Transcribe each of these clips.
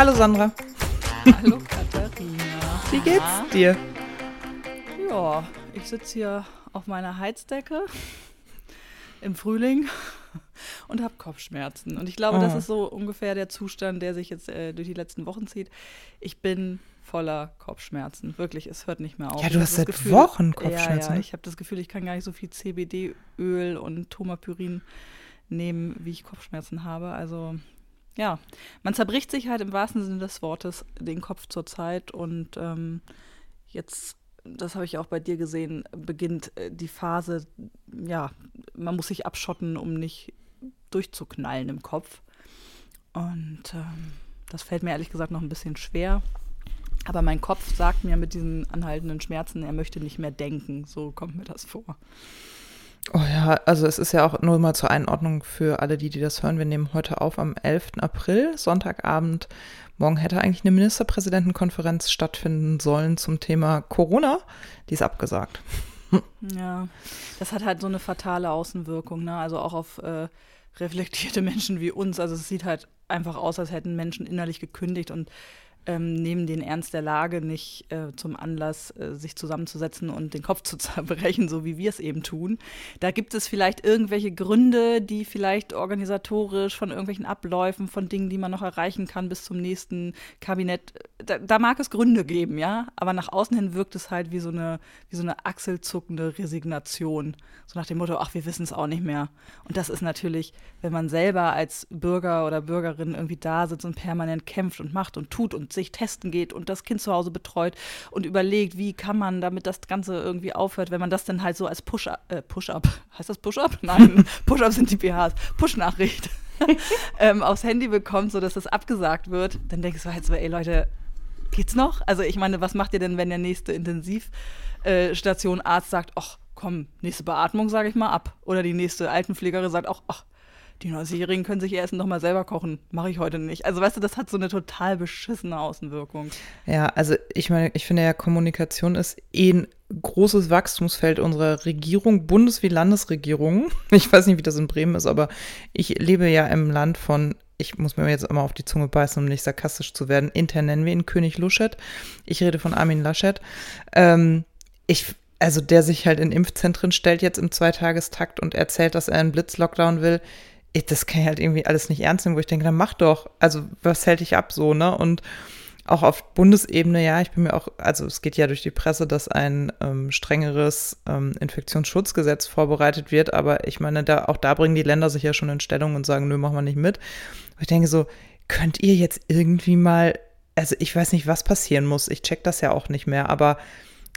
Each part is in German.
Hallo Sandra. Hallo Katharina. Wie geht's dir? Ja, ich sitze hier auf meiner Heizdecke im Frühling und habe Kopfschmerzen. Und ich glaube, Oh. das ist so ungefähr der Zustand, der sich jetzt äh, durch die letzten Wochen zieht. Ich bin voller Kopfschmerzen. Wirklich, es hört nicht mehr auf. Ja, du hast seit Wochen Kopfschmerzen, Ja, ja, ne? ich habe das Gefühl, ich kann gar nicht so viel CBD-Öl und Tomapyrin nehmen, wie ich Kopfschmerzen habe. Also ja, man zerbricht sich halt im wahrsten Sinne des Wortes den Kopf zur Zeit und ähm, jetzt, das habe ich auch bei dir gesehen, beginnt äh, die Phase, ja, man muss sich abschotten, um nicht durchzuknallen im Kopf. Und ähm, das fällt mir ehrlich gesagt noch ein bisschen schwer. Aber mein Kopf sagt mir mit diesen anhaltenden Schmerzen, er möchte nicht mehr denken. So kommt mir das vor. Oh ja, also es ist ja auch nur mal zur Einordnung für alle, die, die das hören. Wir nehmen heute auf am 11. April, Sonntagabend. Morgen hätte eigentlich eine Ministerpräsidentenkonferenz stattfinden sollen zum Thema Corona. Die ist abgesagt. Ja, das hat halt so eine fatale Außenwirkung, ne? Also auch auf äh, reflektierte Menschen wie uns. Also es sieht halt einfach aus, als hätten Menschen innerlich gekündigt und ähm, nehmen den Ernst der Lage nicht äh, zum Anlass, äh, sich zusammenzusetzen und den Kopf zu zerbrechen, so wie wir es eben tun. Da gibt es vielleicht irgendwelche Gründe, die vielleicht organisatorisch von irgendwelchen Abläufen, von Dingen, die man noch erreichen kann bis zum nächsten Kabinett, da, da mag es Gründe geben, ja. Aber nach außen hin wirkt es halt wie so eine, wie so eine achselzuckende Resignation. So nach dem Motto, ach, wir wissen es auch nicht mehr. Und das ist natürlich, wenn man selber als Bürger oder Bürgerin irgendwie da sitzt und permanent kämpft und macht und tut und sich testen geht und das Kind zu Hause betreut und überlegt, wie kann man, damit das Ganze irgendwie aufhört, wenn man das dann halt so als Push-Up, äh, Push-Up, heißt das Push-Up? Nein, Push-Up sind die PHs, Push-Nachricht ähm, aufs Handy bekommt, sodass das abgesagt wird, dann denkst du halt so, ey Leute, geht's noch? Also ich meine, was macht ihr denn, wenn der nächste Intensivstation Arzt sagt, ach komm, nächste Beatmung sage ich mal ab. Oder die nächste Altenpflegerin sagt, ach, ach, die 90-Jährigen können sich ihr Essen doch mal selber kochen. Mache ich heute nicht. Also weißt du, das hat so eine total beschissene Außenwirkung. Ja, also ich meine, ich finde ja, Kommunikation ist eh ein großes Wachstumsfeld unserer Regierung, Bundes- wie Landesregierung. Ich weiß nicht, wie das in Bremen ist, aber ich lebe ja im Land von, ich muss mir jetzt immer auf die Zunge beißen, um nicht sarkastisch zu werden. Intern nennen wir ihn König Luschet. Ich rede von Armin Laschet. Ähm, ich, also der sich halt in Impfzentren stellt jetzt im Zweitagestakt und erzählt, dass er einen Blitzlockdown will. Ich, das kann ich halt irgendwie alles nicht ernst nehmen, wo ich denke, dann mach doch. Also was hält dich ab so, ne? Und auch auf Bundesebene, ja, ich bin mir auch, also es geht ja durch die Presse, dass ein ähm, strengeres ähm, Infektionsschutzgesetz vorbereitet wird, aber ich meine, da, auch da bringen die Länder sich ja schon in Stellung und sagen, nö, machen wir nicht mit. Und ich denke so, könnt ihr jetzt irgendwie mal, also ich weiß nicht, was passieren muss, ich check das ja auch nicht mehr, aber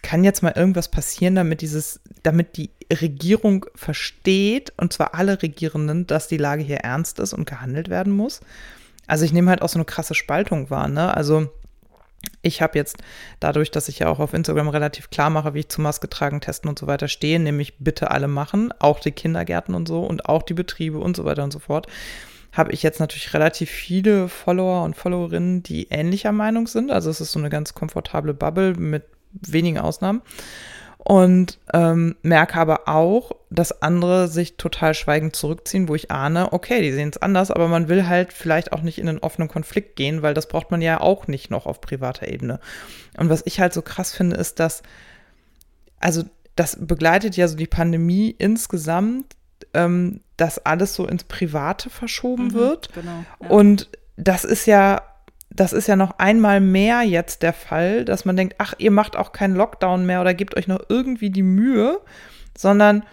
kann jetzt mal irgendwas passieren, damit dieses, damit die Regierung versteht, und zwar alle Regierenden, dass die Lage hier ernst ist und gehandelt werden muss? Also ich nehme halt auch so eine krasse Spaltung wahr, ne? Also ich habe jetzt dadurch, dass ich ja auch auf Instagram relativ klar mache, wie ich zu Maske tragen, testen und so weiter stehe, nämlich bitte alle machen, auch die Kindergärten und so und auch die Betriebe und so weiter und so fort, habe ich jetzt natürlich relativ viele Follower und Followerinnen, die ähnlicher Meinung sind. Also es ist so eine ganz komfortable Bubble mit wenigen Ausnahmen. Und ähm, merke aber auch, dass andere sich total schweigend zurückziehen, wo ich ahne, okay, die sehen es anders, aber man will halt vielleicht auch nicht in einen offenen Konflikt gehen, weil das braucht man ja auch nicht noch auf privater Ebene. Und was ich halt so krass finde, ist, dass, also das begleitet ja so die Pandemie insgesamt, ähm, dass alles so ins Private verschoben wird. Genau. Ja. Und das ist ja, das ist ja noch einmal mehr jetzt der Fall, dass man denkt, ach, ihr macht auch keinen Lockdown mehr oder gebt euch noch irgendwie die Mühe, sondern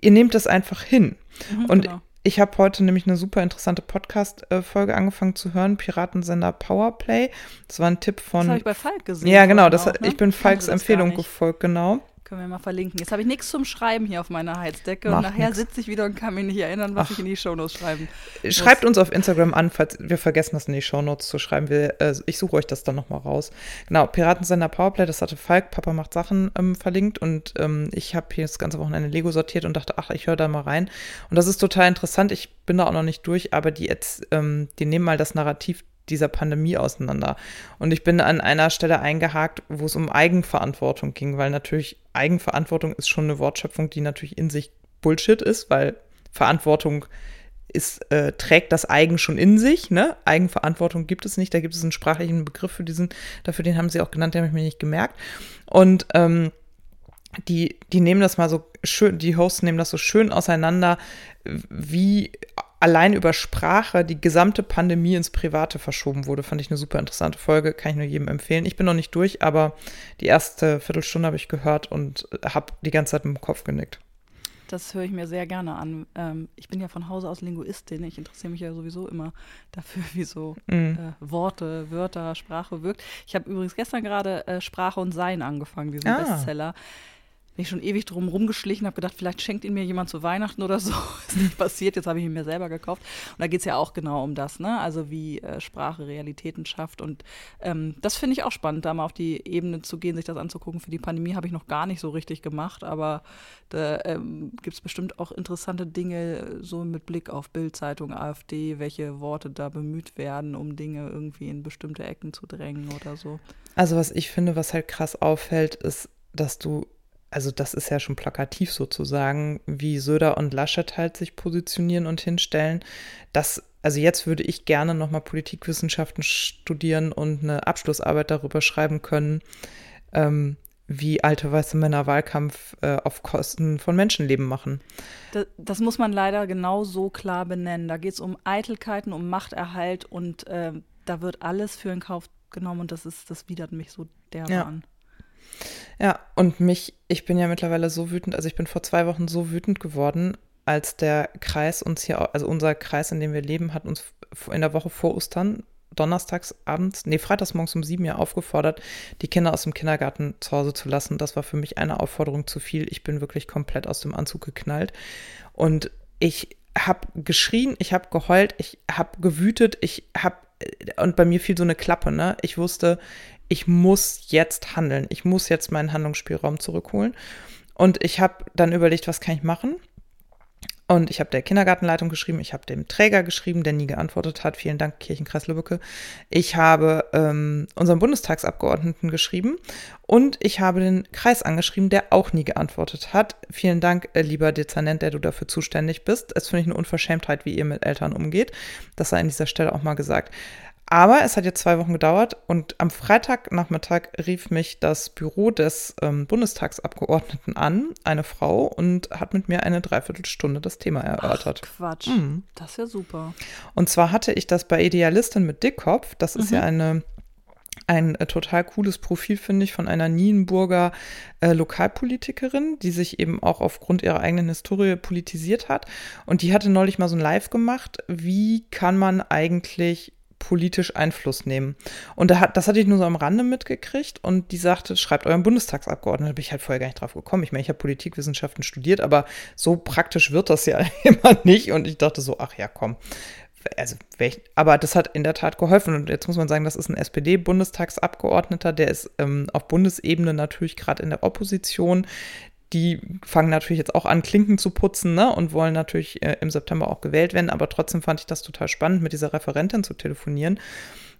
ihr nehmt es einfach hin. Mhm, Und genau. ich habe heute nämlich eine super interessante Podcast-Folge angefangen zu hören, Piratensender Powerplay. Das war ein Tipp das von. habe ich bei Falk gesehen. ja, genau, das, auch, ne? ich bin Falks das Empfehlung gefolgt, genau. Können wir mal verlinken. Jetzt habe ich nichts zum Schreiben hier auf meiner Heizdecke Macht und nachher sitze ich wieder und kann mich nicht erinnern, was Ach. ich in die Shownotes schreiben Schreibt uns auf Instagram an, falls wir vergessen, das in die Shownotes zu schreiben. Wir, äh, ich suche euch das dann nochmal raus. Genau, Piratensender Powerplay, das hatte Falk, Papa macht Sachen ähm, verlinkt und ähm, ich habe hier das ganze Wochenende Lego sortiert und dachte, ach, ich höre da mal rein. Und das ist total interessant. Ich bin da auch noch nicht durch, aber die jetzt, ähm, die nehmen mal das Narrativ dieser Pandemie auseinander. Und ich bin an einer Stelle eingehakt, wo es um Eigenverantwortung ging, weil natürlich Eigenverantwortung ist schon eine Wortschöpfung, die natürlich in sich Bullshit ist, weil Verantwortung ist, äh, trägt das Eigen schon in sich. Ne? Eigenverantwortung gibt es nicht. Da gibt es einen sprachlichen Begriff für diesen, dafür den haben sie auch genannt, den habe ich mir nicht gemerkt. Und ähm, die, die nehmen das mal so schön, die Hosts nehmen das so schön auseinander, wie allein über Sprache die gesamte Pandemie ins Private verschoben wurde. Fand ich eine super interessante Folge, kann ich nur jedem empfehlen. Ich bin noch nicht durch, aber die erste Viertelstunde habe ich gehört und habe die ganze Zeit mit dem Kopf genickt. Das höre ich mir sehr gerne an. Ähm, ich bin ja von Hause aus Linguistin. Ich interessiere mich ja sowieso immer dafür, wie so mhm. äh, Worte, Wörter, Sprache wirkt. Ich habe übrigens gestern gerade äh, Sprache und Sein angefangen, diesen ah. Bestseller bin ich schon ewig drum rumgeschlichen, habe gedacht, vielleicht schenkt ihn mir jemand zu Weihnachten oder so. Ist nicht passiert, jetzt habe ich ihn mir selber gekauft. Und da geht es ja auch genau um das, ne? Also wie äh, Sprache Realitäten schafft. Und ähm, das finde ich auch spannend, da mal auf die Ebene zu gehen, sich das anzugucken. Für die Pandemie habe ich noch gar nicht so richtig gemacht, aber da ähm, gibt es bestimmt auch interessante Dinge, so mit Blick auf Bildzeitung, AfD, welche Worte da bemüht werden, um Dinge irgendwie in bestimmte Ecken zu drängen oder so. Also was ich finde, was halt krass auffällt, ist, dass du also das ist ja schon plakativ sozusagen, wie Söder und Laschet halt sich positionieren und hinstellen. Das, also jetzt würde ich gerne nochmal Politikwissenschaften studieren und eine Abschlussarbeit darüber schreiben können, ähm, wie alte weiße Männer Wahlkampf äh, auf Kosten von Menschenleben machen. Das, das, muss man leider genau so klar benennen. Da geht es um Eitelkeiten, um Machterhalt und äh, da wird alles für in Kauf genommen und das ist, das widert mich so ja. an. Ja, und mich, ich bin ja mittlerweile so wütend, also ich bin vor zwei Wochen so wütend geworden, als der Kreis uns hier, also unser Kreis, in dem wir leben, hat uns in der Woche vor Ostern donnerstags abends, nee, freitags morgens um sieben Uhr aufgefordert, die Kinder aus dem Kindergarten zu Hause zu lassen. Das war für mich eine Aufforderung zu viel. Ich bin wirklich komplett aus dem Anzug geknallt. Und ich habe geschrien, ich habe geheult, ich habe gewütet, ich habe, und bei mir fiel so eine Klappe, ne? Ich wusste, ich muss jetzt handeln. Ich muss jetzt meinen Handlungsspielraum zurückholen. Und ich habe dann überlegt, was kann ich machen? Und ich habe der Kindergartenleitung geschrieben, ich habe dem Träger geschrieben, der nie geantwortet hat. Vielen Dank, Kirchenkreis Lübbecke. Ich habe ähm, unserem Bundestagsabgeordneten geschrieben und ich habe den Kreis angeschrieben, der auch nie geantwortet hat. Vielen Dank, äh, lieber Dezernent, der du dafür zuständig bist. Es finde ich eine Unverschämtheit, wie ihr mit Eltern umgeht. Das sei an dieser Stelle auch mal gesagt. Aber es hat jetzt zwei Wochen gedauert und am Freitagnachmittag rief mich das Büro des ähm, Bundestagsabgeordneten an, eine Frau, und hat mit mir eine Dreiviertelstunde das Thema erörtert. Ach, Quatsch, mhm. das ist ja super. Und zwar hatte ich das bei Idealistin mit Dickkopf. Das ist mhm. ja eine ein äh, total cooles Profil, finde ich, von einer Nienburger äh, Lokalpolitikerin, die sich eben auch aufgrund ihrer eigenen Historie politisiert hat. Und die hatte neulich mal so ein Live gemacht. Wie kann man eigentlich politisch Einfluss nehmen. Und da hat, das hatte ich nur so am Rande mitgekriegt und die sagte, schreibt euren Bundestagsabgeordneten. Da bin ich halt vorher gar nicht drauf gekommen. Ich meine, ich habe Politikwissenschaften studiert, aber so praktisch wird das ja immer nicht. Und ich dachte so, ach ja, komm. Also, aber das hat in der Tat geholfen. Und jetzt muss man sagen, das ist ein SPD-Bundestagsabgeordneter, der ist ähm, auf Bundesebene natürlich gerade in der Opposition die fangen natürlich jetzt auch an, Klinken zu putzen ne, und wollen natürlich äh, im September auch gewählt werden. Aber trotzdem fand ich das total spannend, mit dieser Referentin zu telefonieren,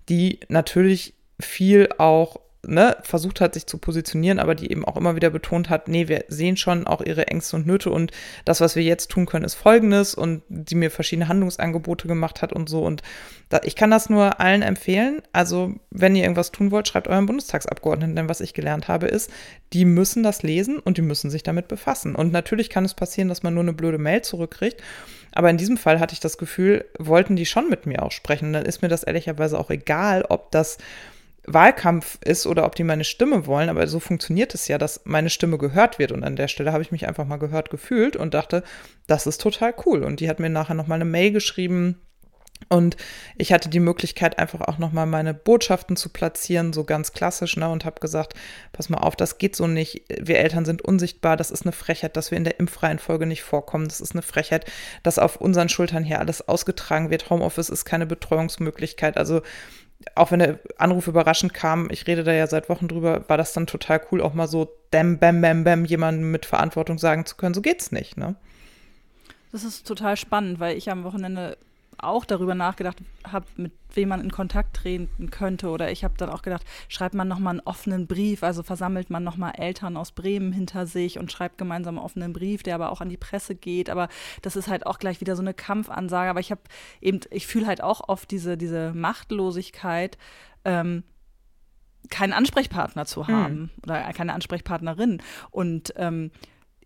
die natürlich viel auch ne, versucht hat, sich zu positionieren, aber die eben auch immer wieder betont hat, nee, wir sehen schon auch ihre Ängste und Nöte und das, was wir jetzt tun können, ist folgendes und die mir verschiedene Handlungsangebote gemacht hat und so. Und da, ich kann das nur allen empfehlen. Also, wenn ihr irgendwas tun wollt, schreibt euren Bundestagsabgeordneten, denn was ich gelernt habe, ist, die müssen das lesen und die müssen sich damit befassen. Und natürlich kann es passieren, dass man nur eine blöde Mail zurückkriegt. Aber in diesem Fall hatte ich das Gefühl, wollten die schon mit mir auch sprechen. Dann ist mir das ehrlicherweise auch egal, ob das Wahlkampf ist oder ob die meine Stimme wollen, aber so funktioniert es ja, dass meine Stimme gehört wird. Und an der Stelle habe ich mich einfach mal gehört gefühlt und dachte, das ist total cool. Und die hat mir nachher nochmal eine Mail geschrieben. Und ich hatte die Möglichkeit, einfach auch nochmal meine Botschaften zu platzieren, so ganz klassisch, ne, und habe gesagt, pass mal auf, das geht so nicht. Wir Eltern sind unsichtbar, das ist eine Frechheit, dass wir in der Impfreihenfolge nicht vorkommen. Das ist eine Frechheit, dass auf unseren Schultern hier alles ausgetragen wird. Homeoffice ist keine Betreuungsmöglichkeit. Also auch wenn der Anruf überraschend kam, ich rede da ja seit Wochen drüber, war das dann total cool, auch mal so bam, bam, bam, bam, jemandem mit Verantwortung sagen zu können, so geht's nicht, ne? Das ist total spannend, weil ich am Wochenende auch darüber nachgedacht habe, mit wem man in Kontakt treten könnte. Oder ich habe dann auch gedacht, schreibt man nochmal einen offenen Brief, also versammelt man nochmal Eltern aus Bremen hinter sich und schreibt gemeinsam einen offenen Brief, der aber auch an die Presse geht. Aber das ist halt auch gleich wieder so eine Kampfansage. Aber ich habe eben, ich fühle halt auch oft diese, diese Machtlosigkeit. Ähm, keinen Ansprechpartner zu hm. haben mhm. oder keine Ansprechpartnerin. Und ähm,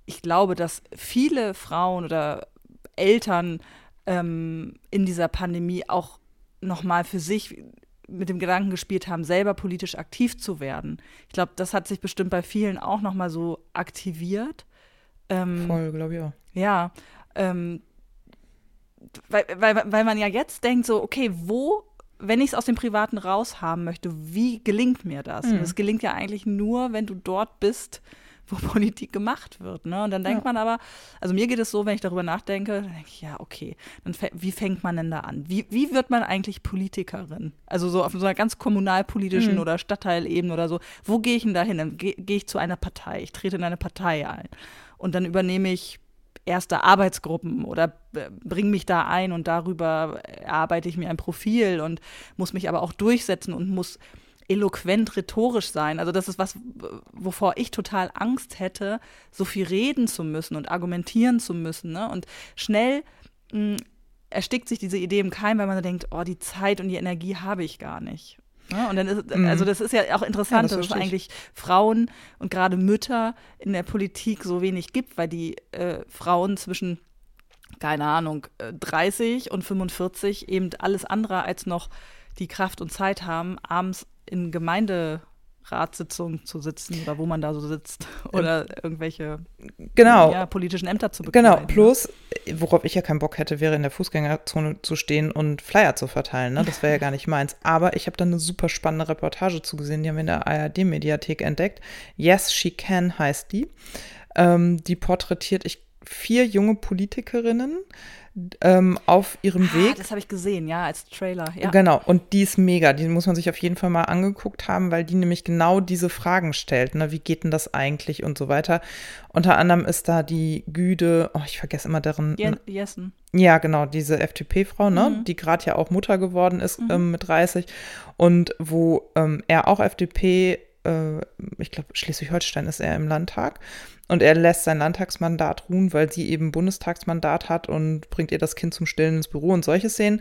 ich glaube, dass viele Frauen oder Eltern ähm, in dieser Pandemie auch nochmal für sich mit dem Gedanken gespielt haben, selber politisch aktiv zu werden. Ich glaube, das hat sich bestimmt bei vielen auch nochmal so aktiviert. Ähm, Voll, glaube ich auch. Ja, ähm, weil, weil, weil man ja jetzt denkt, so, okay, wo, wenn ich es aus dem Privaten raushaben möchte, wie gelingt mir das? Mhm. Und es gelingt ja eigentlich nur, wenn du dort bist, wo Politik gemacht wird. Ne? Und dann denkt ja. man aber, also mir geht es so, wenn ich darüber nachdenke, dann denke ich, ja, okay, dann wie fängt man denn da an? Wie, wie wird man eigentlich Politikerin? Also so auf so einer ganz kommunalpolitischen mhm. oder Stadtteilebene oder so. Wo gehe ich denn da hin? Dann gehe geh ich zu einer Partei, ich trete in eine Partei ein. Und dann übernehme ich erste Arbeitsgruppen oder äh, bringe mich da ein und darüber erarbeite ich mir ein Profil und muss mich aber auch durchsetzen und muss eloquent rhetorisch sein. Also das ist was, wovor ich total Angst hätte, so viel reden zu müssen und argumentieren zu müssen. Ne? Und schnell mh, hm, erstickt sich diese Idee im Keim, weil man denkt, oh, die Zeit und die Energie habe ich gar nicht. Ja, und dann ist, mhm. also das ist ja auch interessant, ja, das dass es eigentlich Frauen und gerade Mütter in der Politik so wenig gibt, weil die äh, Frauen zwischen, keine Ahnung, 30 äh, und 45 eben alles andere als noch die Kraft und Zeit haben, abends in Gemeinderatssitzungen zu sitzen oder wo man da so sitzt oder irgendwelche genau. ja, politischen Ämter zu bekommen. Genau, plus, worauf ich ja keinen Bock hätte, wäre in der Fußgängerzone zu stehen und Flyer zu verteilen. Ne? Das wäre ja gar nicht meins. Aber ich habe da eine super spannende Reportage zugesehen, die haben wir in der ARD-Mediathek entdeckt. Yes, She Can heißt die. Ähm, die porträtiert ich vier junge Politikerinnen, ähm, auf ihrem ah, Weg. Das habe ich gesehen, ja, als Trailer. Ja. Genau, und die ist mega. Die muss man sich auf jeden Fall mal angeguckt haben, weil die nämlich genau diese Fragen stellt. Ne? Wie geht denn das eigentlich und so weiter. Unter anderem ist da die Güde, oh, ich vergesse immer deren. Jessen. Ja, genau, diese FDP-Frau, ne, mhm. die gerade ja auch Mutter geworden ist mhm. ähm, mit 30 und wo ähm, er auch FDP äh, ich glaube, Schleswig-Holstein ist er im Landtag. Und er lässt sein Landtagsmandat ruhen, weil sie eben Bundestagsmandat hat und bringt ihr das Kind zum Stillen ins Büro und solche Szenen.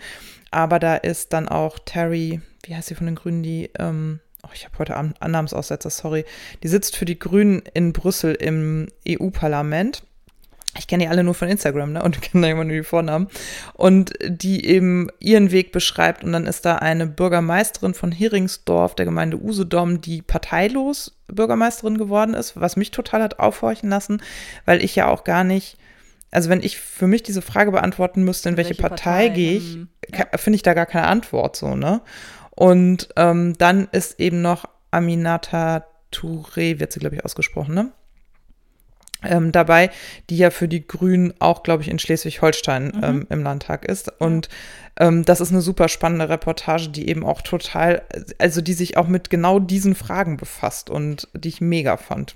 Aber da ist dann auch Terry, wie heißt sie von den Grünen, die, ähm, oh, ich habe heute Annahmsaussetzer, sorry, die sitzt für die Grünen in Brüssel im EU-Parlament ich kenne die alle nur von Instagram, ne? Und kenne da immer nur die Vornamen. Und die eben ihren Weg beschreibt. Und dann ist da eine Bürgermeisterin von Heringsdorf, der Gemeinde Usedom, die parteilos Bürgermeisterin geworden ist, was mich total hat aufhorchen lassen, weil ich ja auch gar nicht, also wenn ich für mich diese Frage beantworten müsste, in welche, welche Partei, Partei gehe ich, ja. finde ich da gar keine Antwort so, ne? Und ähm, dann ist eben noch Aminata Touré, wird sie, glaube ich, ausgesprochen, ne? Ähm, dabei, die ja für die Grünen auch, glaube ich, in Schleswig-Holstein mhm. ähm, im Landtag ist. Und ähm, das ist eine super spannende Reportage, die eben auch total, also die sich auch mit genau diesen Fragen befasst und die ich mega fand.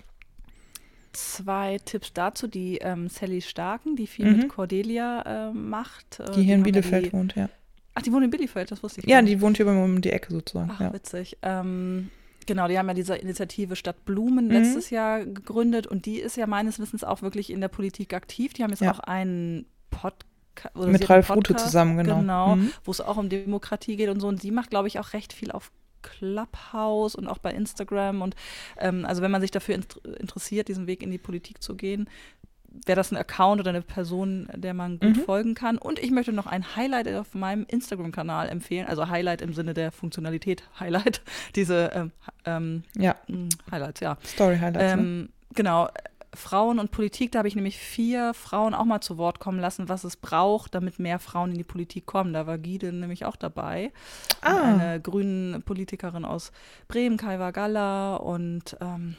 Zwei Tipps dazu, die ähm, Sally Starken, die viel mhm. mit Cordelia äh, macht. Äh, die hier in Bielefeld die, wohnt, ja. Ach, die wohnt in Bielefeld, das wusste ich. Ja, die wohnt hier bei mir um die Ecke sozusagen. Ach, ja. witzig. Ähm, Genau, die haben ja diese Initiative Stadt Blumen mhm. letztes Jahr gegründet und die ist ja meines Wissens auch wirklich in der Politik aktiv. Die haben jetzt ja. auch einen Podcast. Mit Ralf Rute zusammen, genau. Genau, mhm. wo es auch um Demokratie geht und so. Und sie macht, glaube ich, auch recht viel auf Clubhouse und auch bei Instagram. Und ähm, also wenn man sich dafür interessiert, diesen Weg in die Politik zu gehen, wäre das ein Account oder eine Person, der man gut mhm. folgen kann. Und ich möchte noch ein Highlight auf meinem Instagram-Kanal empfehlen. Also Highlight im Sinne der Funktionalität Highlight. Diese ähm, ähm, ja. Hm, Highlights, ja. Story-Highlights. Ne? Ähm, ne? Genau. Frauen und Politik, da habe ich nämlich vier Frauen auch mal zu Wort kommen lassen, was es braucht, damit mehr Frauen in die Politik kommen. Da war Gide nämlich auch dabei. Ah. Eine grüne Politikerin aus Bremen, Kaiwa Galla und ähm,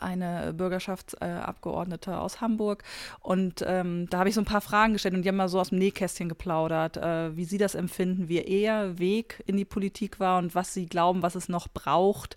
eine Bürgerschaftsabgeordnete aus Hamburg. Und ähm, da habe ich so ein paar Fragen gestellt und die haben mal so aus dem Nähkästchen geplaudert, äh, wie sie das empfinden, wie ihr Weg in die Politik war und was sie glauben, was es noch braucht,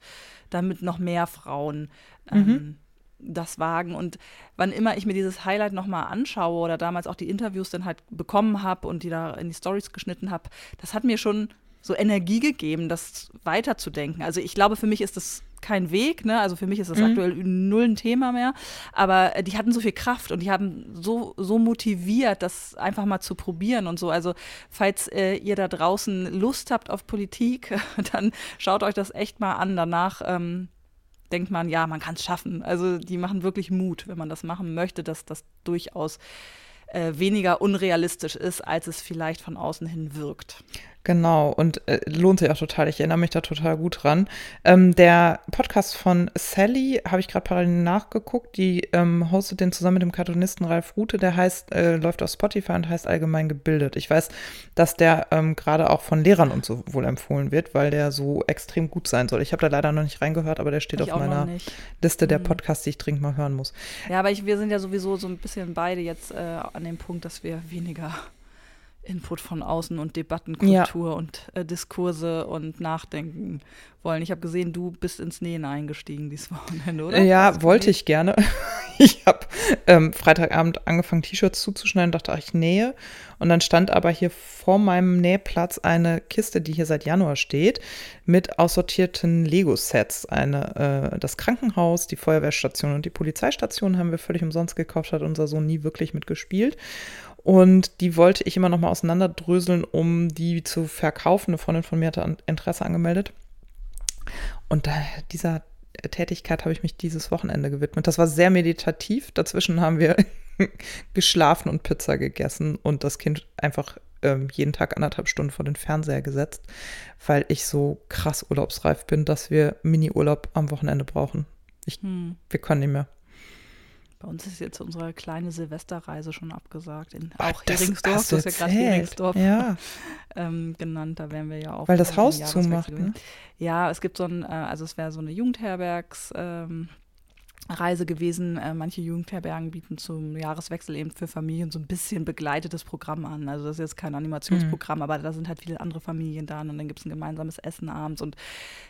damit noch mehr Frauen ähm, mhm. das wagen. Und wann immer ich mir dieses Highlight nochmal anschaue oder damals auch die Interviews dann halt bekommen habe und die da in die Stories geschnitten habe, das hat mir schon so Energie gegeben, das weiterzudenken. Also ich glaube, für mich ist das kein Weg, ne? Also für mich ist das mhm. aktuell null ein Thema mehr. Aber äh, die hatten so viel Kraft und die haben so, so motiviert, das einfach mal zu probieren und so. Also, falls äh, ihr da draußen Lust habt auf Politik, dann schaut euch das echt mal an. Danach ähm, denkt man, ja, man kann es schaffen. Also die machen wirklich Mut, wenn man das machen möchte, dass das durchaus äh, weniger unrealistisch ist, als es vielleicht von außen hin wirkt. Genau, und äh, lohnt sich auch total. Ich erinnere mich da total gut dran. Ähm, der Podcast von Sally habe ich gerade parallel nachgeguckt. Die ähm, hostet den zusammen mit dem Cartoonisten Ralf Rute. Der heißt, äh, läuft auf Spotify und heißt allgemein gebildet. Ich weiß, dass der ähm, gerade auch von Lehrern und so wohl empfohlen wird, weil der so extrem gut sein soll. Ich habe da leider noch nicht reingehört, aber der steht ich auf meiner Liste der mhm. Podcasts, die ich dringend mal hören muss. Ja, aber ich, wir sind ja sowieso so ein bisschen beide jetzt äh, an dem Punkt, dass wir weniger Input von außen und Debattenkultur ja. und äh, Diskurse und Nachdenken wollen. Ich habe gesehen, du bist ins Nähen eingestiegen dieses Wochenende, oder? Ja, wollte ich gerne. ich habe ähm, Freitagabend angefangen, T-Shirts zuzuschneiden, dachte, ach, ich nähe. Und dann stand aber hier vor meinem Nähplatz eine Kiste, die hier seit Januar steht, mit aussortierten Lego-Sets. Eine, äh, das Krankenhaus, die Feuerwehrstation und die Polizeistation haben wir völlig umsonst gekauft, hat unser Sohn nie wirklich mitgespielt. Und die wollte ich immer noch mal auseinanderdröseln, um die zu verkaufen. Eine Freundin von mir hatte Interesse angemeldet. Und dieser Tätigkeit habe ich mich dieses Wochenende gewidmet. Das war sehr meditativ. Dazwischen haben wir geschlafen und Pizza gegessen und das Kind einfach ähm, jeden Tag anderthalb Stunden vor den Fernseher gesetzt, weil ich so krass urlaubsreif bin, dass wir Mini-Urlaub am Wochenende brauchen. Ich, hm. Wir können nicht mehr. Bei uns ist jetzt unsere kleine Silvesterreise schon abgesagt. In, auch das Heringsdorf, du hast ja gerade Heringsdorf ja. ähm, genannt, da wären wir ja auch. Weil das Haus zumacht, ne? Ja, es gibt so ein, äh, also es wäre so eine Jugendherbergs, ähm, Reise gewesen. Äh, manche Jugendherbergen bieten zum Jahreswechsel eben für Familien so ein bisschen begleitetes Programm an. Also das ist jetzt kein Animationsprogramm, mhm. aber da sind halt viele andere Familien da und dann gibt es ein gemeinsames Essen abends. Und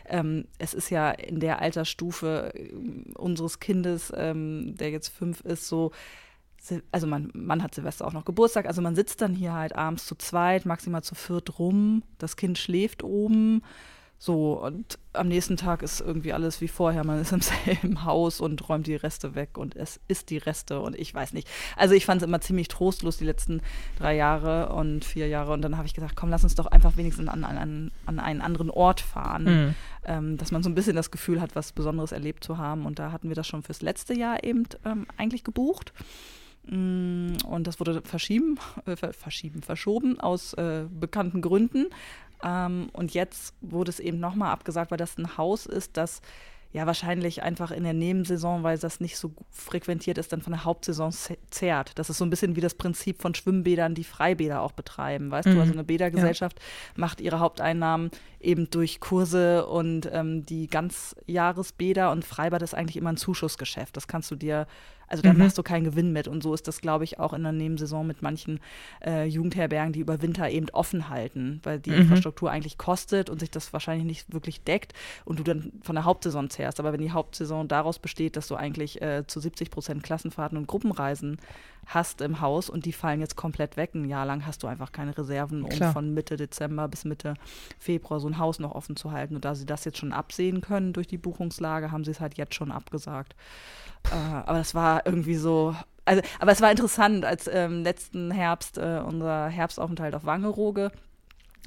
ähm, es ist ja in der Altersstufe äh, unseres Kindes, ähm, der jetzt fünf ist, so also man, man hat Silvester auch noch Geburtstag, also man sitzt dann hier halt abends zu zweit, maximal zu viert rum, das Kind schläft oben so, und am nächsten Tag ist irgendwie alles wie vorher. Man ist im selben Haus und räumt die Reste weg und es ist die Reste und ich weiß nicht. Also ich fand es immer ziemlich trostlos die letzten drei Jahre und vier Jahre und dann habe ich gesagt, komm, lass uns doch einfach wenigstens an, an, an einen anderen Ort fahren, mhm. ähm, dass man so ein bisschen das Gefühl hat, was Besonderes erlebt zu haben. Und da hatten wir das schon fürs letzte Jahr eben ähm, eigentlich gebucht. Mm, und das wurde verschieben, äh, verschieben, verschoben aus äh, bekannten Gründen. Ähm, und jetzt wurde es eben nochmal abgesagt, weil das ein Haus ist, das ja wahrscheinlich einfach in der Nebensaison, weil das nicht so frequentiert ist, dann von der Hauptsaison zehrt. Das ist so ein bisschen wie das Prinzip von Schwimmbädern, die Freibäder auch betreiben. Weißt mhm. du, also eine Bädergesellschaft ja. macht ihre Haupteinnahmen eben durch Kurse und ähm, die Ganzjahresbäder und Freibad ist eigentlich immer ein Zuschussgeschäft. Das kannst du dir also da mhm. machst du keinen Gewinn mit. Und so ist das, glaube ich, auch in der Nebensaison mit manchen äh, Jugendherbergen, die über Winter eben offen halten, weil die mhm. Infrastruktur eigentlich kostet und sich das wahrscheinlich nicht wirklich deckt und du dann von der Hauptsaison zehrst. Aber wenn die Hauptsaison daraus besteht, dass du eigentlich äh, zu 70 Prozent Klassenfahrten und Gruppenreisen hast im Haus und die fallen jetzt komplett weg. Ein Jahr lang hast du einfach keine Reserven, um Klar. von Mitte Dezember bis Mitte Februar so ein Haus noch offen zu halten. Und da sie das jetzt schon absehen können durch die Buchungslage, haben sie es halt jetzt schon abgesagt. Äh, aber das war irgendwie so. Also, aber es war interessant, als ähm, letzten Herbst äh, unser Herbstaufenthalt auf Wangerooge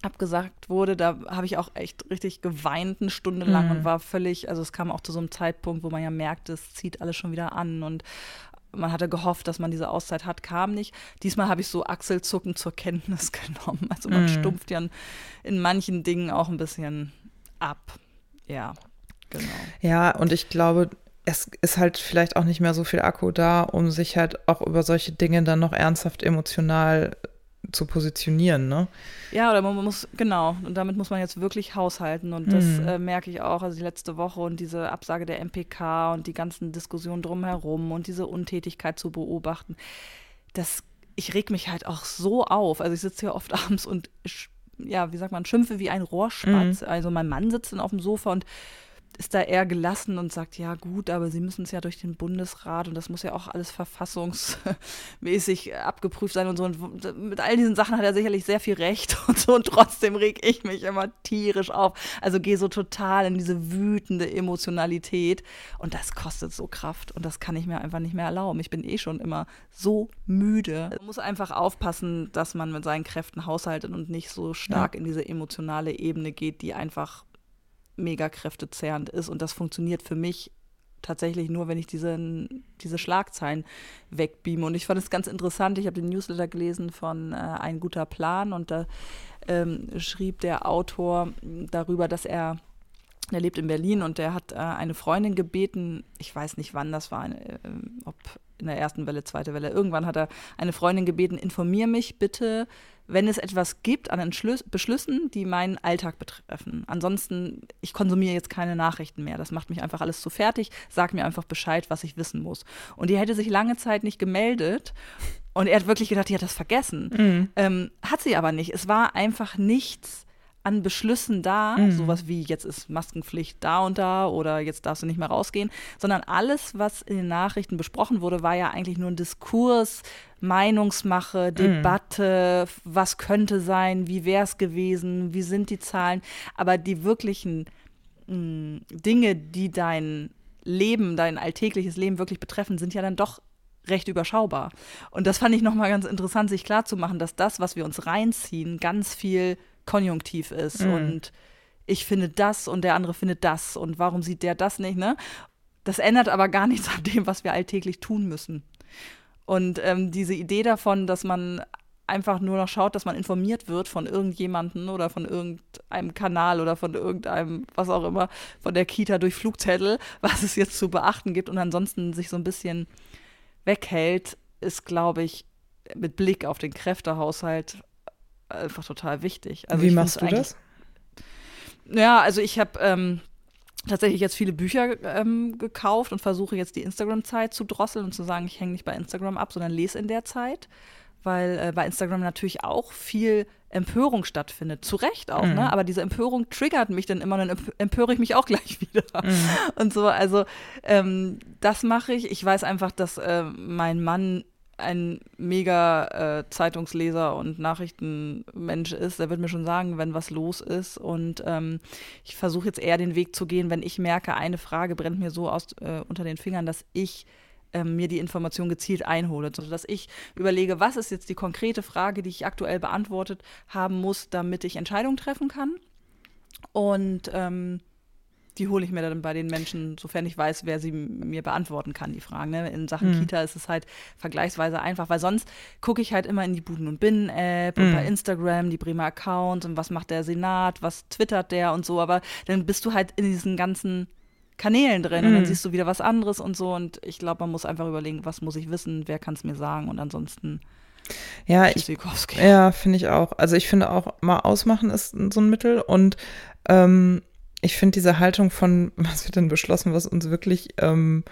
abgesagt wurde, da habe ich auch echt richtig geweint eine Stunde lang mhm. und war völlig, also es kam auch zu so einem Zeitpunkt, wo man ja merkte, es zieht alles schon wieder an und man hatte gehofft, dass man diese Auszeit hat, kam nicht. Diesmal habe ich so Achselzucken zur Kenntnis genommen. Also man mhm. stumpft ja in manchen Dingen auch ein bisschen ab. Ja, genau. Ja, und ich glaube, es ist halt vielleicht auch nicht mehr so viel Akku da, um sich halt auch über solche Dinge dann noch ernsthaft emotional zu positionieren, ne? Ja, oder man muss, genau, und damit muss man jetzt wirklich haushalten. Und das mhm. äh, merke ich auch, also die letzte Woche und diese Absage der MPK und die ganzen Diskussionen drumherum und diese Untätigkeit zu beobachten, das, ich reg mich halt auch so auf. Also ich sitze hier oft abends und ja, wie sagt man, schimpfe wie ein Rohrspatz. Mhm. Also mein Mann sitzt dann auf dem Sofa und ist da eher gelassen und sagt, ja gut, aber sie müssen es ja durch den Bundesrat und das muss ja auch alles verfassungsmäßig abgeprüft sein und so. Und mit all diesen Sachen hat er sicherlich sehr viel Recht und so. Und trotzdem reg ich mich immer tierisch auf. Also gehe so total in diese wütende Emotionalität und das kostet so Kraft und das kann ich mir einfach nicht mehr erlauben. Ich bin eh schon immer so müde. Man muss einfach aufpassen, dass man mit seinen Kräften haushaltet und nicht so stark ja. in diese emotionale Ebene geht, die einfach mega kräftezehrend ist. Und das funktioniert für mich tatsächlich nur, wenn ich diese, diese Schlagzeilen wegbeame. Und ich fand es ganz interessant. Ich habe den Newsletter gelesen von äh, Ein guter Plan und da ähm, schrieb der Autor darüber, dass er er lebt in Berlin und der hat äh, eine Freundin gebeten, ich weiß nicht wann das war, äh, ob in der ersten Welle, zweite Welle, irgendwann hat er eine Freundin gebeten, informier mich bitte wenn es etwas gibt an Entschlüss Beschlüssen, die meinen Alltag betreffen. Ansonsten, ich konsumiere jetzt keine Nachrichten mehr. Das macht mich einfach alles zu fertig. Sag mir einfach Bescheid, was ich wissen muss. Und die hätte sich lange Zeit nicht gemeldet. Und er hat wirklich gedacht, die hat das vergessen. Mhm. Ähm, hat sie aber nicht. Es war einfach nichts an Beschlüssen da, mhm. sowas wie jetzt ist Maskenpflicht da und da oder jetzt darfst du nicht mehr rausgehen, sondern alles, was in den Nachrichten besprochen wurde, war ja eigentlich nur ein Diskurs, Meinungsmache, mhm. Debatte, mhm. was könnte sein, wie wäre es gewesen, wie sind die Zahlen, aber die wirklichen mh, mm, Dinge, die dein Leben, dein alltägliches Leben wirklich betreffen, sind ja dann doch recht überschaubar. Und das fand ich nochmal ganz interessant, sich klarzumachen, dass das, was wir uns reinziehen, ganz viel konjunktiv ist mhm. und ich finde das und der andere findet das und warum sieht der das nicht, ne? Das ändert aber gar nichts an dem, was wir alltäglich tun müssen. Und ähm, diese Idee davon, dass man einfach nur noch schaut, dass man informiert wird von irgendjemandem oder von irgendeinem Kanal oder von irgendeinem, was auch immer, von der Kita durch Flugzettel, was es jetzt zu beachten gibt und ansonsten sich so ein bisschen weghält, ist, glaube ich, mit Blick auf den Kräftehaushalt einfach total wichtig. Also Wie machst du das? Ja, also ich habe ähm, tatsächlich jetzt viele Bücher ähm, gekauft und versuche jetzt die Instagram-Zeit zu drosseln und zu sagen, ich hänge nicht bei Instagram ab, sondern lese in der Zeit, weil äh, bei Instagram natürlich auch viel Empörung stattfindet. Zu Recht auch, ne? mhm. ne? Aber diese Empörung triggert mich dann immer, dann empöre ich mich auch gleich wieder. Mhm. Und so, also ähm, das mache ich. Ich weiß einfach, dass äh, mein Mann ein mega äh, Zeitungsleser und Nachrichtenmensch ist, der wird mir schon sagen, wenn was los ist. Und ähm, ich versuche jetzt eher den Weg zu gehen, wenn ich merke, eine Frage brennt mir so aus, äh, unter den Fingern, dass ich ähm, mir die Information gezielt einhole, sodass ich überlege, was ist jetzt die konkrete Frage, die ich aktuell beantwortet haben muss, damit ich Entscheidungen treffen kann. Und ähm, die hole ich mir dann bei den Menschen, sofern ich weiß, wer sie mir beantworten kann, die Fragen. Ne? In Sachen mhm. Kita ist es halt vergleichsweise einfach, weil sonst gucke ich halt immer in die Buden- und Binnen-App mhm. und bei mhm. Instagram die Bremer Accounts und was macht der Senat, was twittert der und so, aber dann bist du halt in diesen ganzen Kanälen drin mhm. und dann mhm. siehst du wieder was anderes und so und ich glaube, man muss einfach überlegen, was muss ich wissen, wer kann es mir sagen und ansonsten ja, ich, ja, finde ich auch. Also ich finde auch, mal ausmachen ist so ein Mittel und ähm, ich finde diese Haltung von, was wird denn beschlossen, was uns wirklich ähm,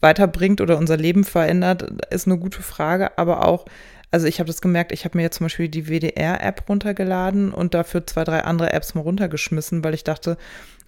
weiterbringt oder unser Leben verändert, ist eine gute Frage, aber auch, also ich habe das gemerkt, ich habe mir jetzt zum Beispiel die WDR-App runtergeladen und dafür zwei, drei andere Apps mal runtergeschmissen, weil ich dachte,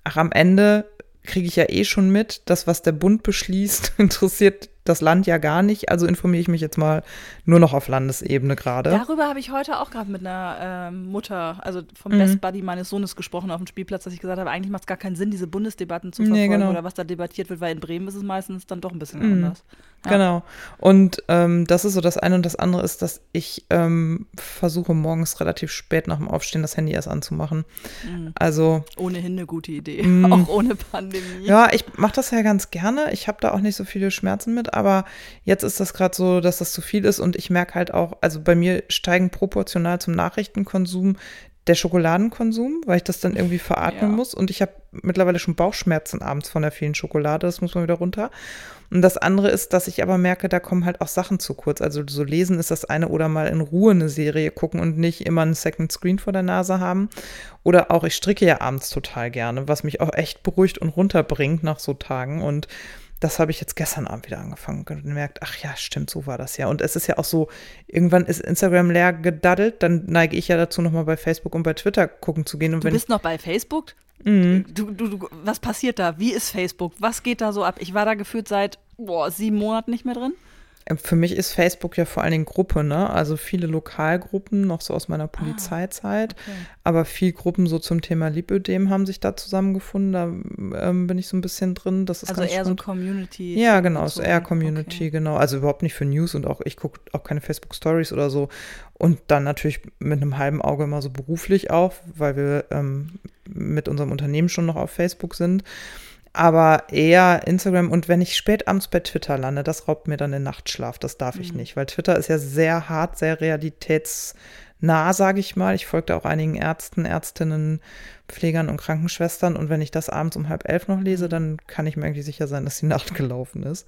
ach, am Ende kriege ich ja eh schon mit, das, was der Bund beschließt, interessiert das Land ja gar nicht. Also informiere ich mich jetzt mal nur noch auf Landesebene gerade. Darüber habe ich heute auch gerade mit einer äh, Mutter, also vom mhm. Best Buddy meines Sohnes gesprochen auf dem Spielplatz, dass ich gesagt habe, eigentlich macht es gar keinen Sinn, diese Bundesdebatten zu verfolgen nee, genau. oder was da debattiert wird, weil in Bremen ist es meistens dann doch ein bisschen mhm. anders. Ja. Genau. Und ähm, das ist so das eine und das andere ist, dass ich ähm, versuche morgens relativ spät nach dem Aufstehen das Handy erst anzumachen. Mhm. Also ohnehin eine gute Idee, mm. auch ohne Pandemie. Ja, ich mache das ja ganz gerne. Ich habe da auch nicht so viele Schmerzen mit, aber jetzt ist das gerade so, dass das zu viel ist und ich merke halt auch, also bei mir steigen proportional zum Nachrichtenkonsum der Schokoladenkonsum, weil ich das dann irgendwie veratmen ja. muss. Und ich habe mittlerweile schon Bauchschmerzen abends von der vielen Schokolade. Das muss man wieder runter. Und das andere ist, dass ich aber merke, da kommen halt auch Sachen zu kurz. Also so lesen ist das eine oder mal in Ruhe eine Serie gucken und nicht immer einen Second Screen vor der Nase haben. Oder auch, ich stricke ja abends total gerne, was mich auch echt beruhigt und runterbringt nach so Tagen. Und Das habe ich jetzt gestern Abend wieder angefangen und gemerkt, ach ja, stimmt, so war das ja. Und es ist ja auch so, irgendwann ist Instagram leer gedaddelt, dann neige ich ja dazu, nochmal bei Facebook und bei Twitter gucken zu gehen. Und du wenn bist noch bei Facebook? Mhm. Du, du, du, was passiert da? Wie ist Facebook? Was geht da so ab? Ich war da gefühlt seit boah, sieben Monaten nicht mehr drin. Für mich ist Facebook ja vor allen Dingen Gruppe, ne? Also viele Lokalgruppen, noch so aus meiner Ah, Polizeizeit. Aber viel Gruppen so zum Thema Lipödem haben sich da zusammengefunden. Da ähm, bin ich so ein bisschen drin. Das ist Also eher so spannend. Community. Ja, genau, ist so. eher Community, Okay. genau. Also überhaupt nicht für News und auch ich gucke auch keine Facebook Stories oder so. Und dann natürlich mit einem halben Auge immer so beruflich auf, weil wir ähm, mit unserem Unternehmen schon noch auf Facebook sind. Aber eher Instagram und wenn ich spät abends bei Twitter lande, das raubt mir dann den Nachtschlaf. Das darf ich Mhm. nicht, weil Twitter ist ja sehr hart, sehr realitätsnah, sage ich mal. Ich folge da auch einigen Ärzten, Ärztinnen, Pflegern und Krankenschwestern. Und wenn ich das abends um halb elf noch lese, Mhm. dann kann ich mir eigentlich sicher sein, dass die Nacht gelaufen ist.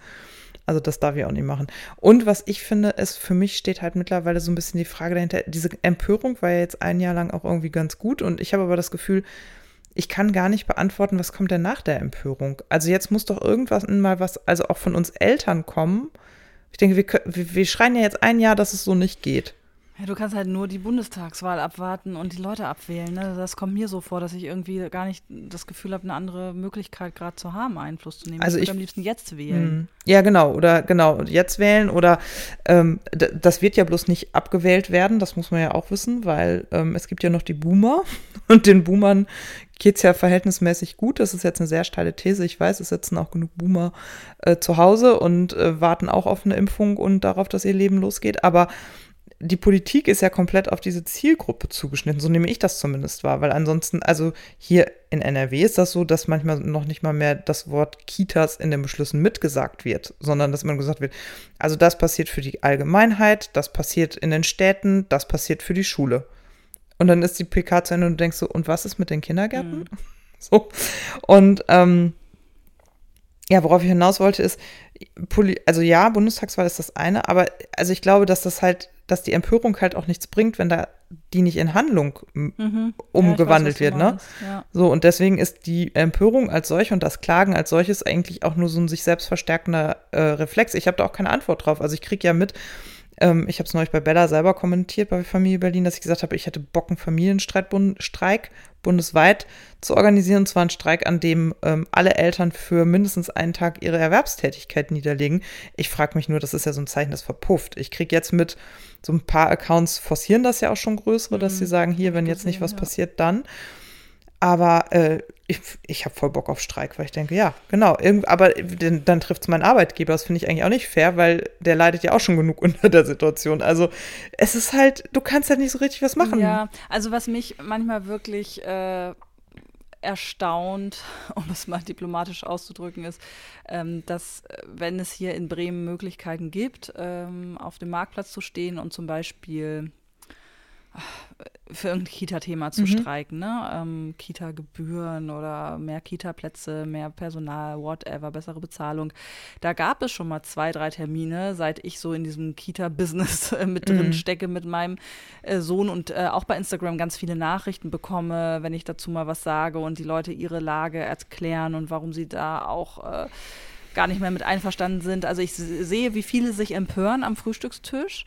Also das darf ich auch nicht machen. Und was ich finde, ist, für mich steht halt mittlerweile so ein bisschen die Frage dahinter, diese Empörung war ja jetzt ein Jahr lang auch irgendwie ganz gut. Und ich habe aber das Gefühl, ich kann gar nicht beantworten, was kommt denn nach der Empörung. Also jetzt muss doch irgendwas mal was, also auch von uns Eltern kommen. Ich denke, wir, wir schreien ja jetzt ein Jahr, dass es so nicht geht. Ja, du kannst halt nur die Bundestagswahl abwarten und die Leute abwählen. Ne? Das kommt mir so vor, dass ich irgendwie gar nicht das Gefühl habe, eine andere Möglichkeit gerade zu haben, Einfluss zu nehmen. Also ich würde am liebsten jetzt wählen. Hm. Ja, genau, oder genau, jetzt wählen oder ähm, das wird ja bloß nicht abgewählt werden, das muss man ja auch wissen, weil ähm, es gibt ja noch die Boomer und den Boomern geht es ja verhältnismäßig gut. Das ist jetzt eine sehr steile These, ich weiß, es sitzen auch genug Boomer äh, zu Hause und äh, warten auch auf eine Impfung und darauf, dass ihr Leben losgeht, aber die Politik ist ja komplett auf diese Zielgruppe zugeschnitten, so nehme ich das zumindest wahr, weil ansonsten, also hier in NRW ist das so, dass manchmal noch nicht mal mehr das Wort Kitas in den Beschlüssen mitgesagt wird, sondern dass immer gesagt wird, also das passiert für die Allgemeinheit, das passiert in den Städten, das passiert für die Schule. Und dann ist die PK zu Ende und du denkst so, und was ist mit den Kindergärten? So. Und ähm, ja, worauf ich hinaus wollte, ist, also ja, Bundestagswahl ist das eine, aber also ich glaube, dass das halt, dass die Empörung halt auch nichts bringt, wenn da die nicht in Handlung Mhm. umgewandelt ja, weiß, wird, ne? Ja. So, und deswegen ist die Empörung als solche und das Klagen als solches eigentlich auch nur so ein sich selbst verstärkender äh, Reflex. Ich habe da auch keine Antwort drauf. Also ich kriege ja mit, ähm, ich habe es neulich bei Bella selber kommentiert bei Familie Berlin, dass ich gesagt habe, ich hätte Bock, einen Familienstreik bund Streik bundesweit zu organisieren. Und zwar einen Streik, an dem ähm, alle Eltern für mindestens einen Tag ihre Erwerbstätigkeit niederlegen. Ich frage mich nur, das ist ja so ein Zeichen, das verpufft. Ich kriege jetzt mit, so ein paar Accounts forcieren das ja auch schon größere, dass Mhm. sie sagen, hier, wenn jetzt nicht was ja. passiert, dann. Aber äh, ich, ich habe voll Bock auf Streik, weil ich denke, ja, genau. Aber dann, dann trifft es meinen Arbeitgeber. Das finde ich eigentlich auch nicht fair, weil der leidet ja auch schon genug unter der Situation. Also es ist halt, du kannst halt nicht so richtig was machen. Ja, also was mich manchmal wirklich äh, erstaunt, um es mal diplomatisch auszudrücken, ist, ähm, dass wenn es hier in Bremen Möglichkeiten gibt, ähm, auf dem Marktplatz zu stehen und zum Beispiel für irgendein Kita-Thema zu Mhm. streiken, ne? Ähm, Kita-Gebühren oder mehr Kita-Plätze, mehr Personal, whatever, bessere Bezahlung. Da gab es schon mal zwei, drei Termine, seit ich so in diesem Kita-Business äh, mit drin Mhm. stecke mit meinem äh, Sohn und äh, auch bei Instagram ganz viele Nachrichten bekomme, wenn ich dazu mal was sage und die Leute ihre Lage erklären und warum sie da auch äh, gar nicht mehr mit einverstanden sind. Also ich se- sehe, wie viele sich empören am Frühstückstisch.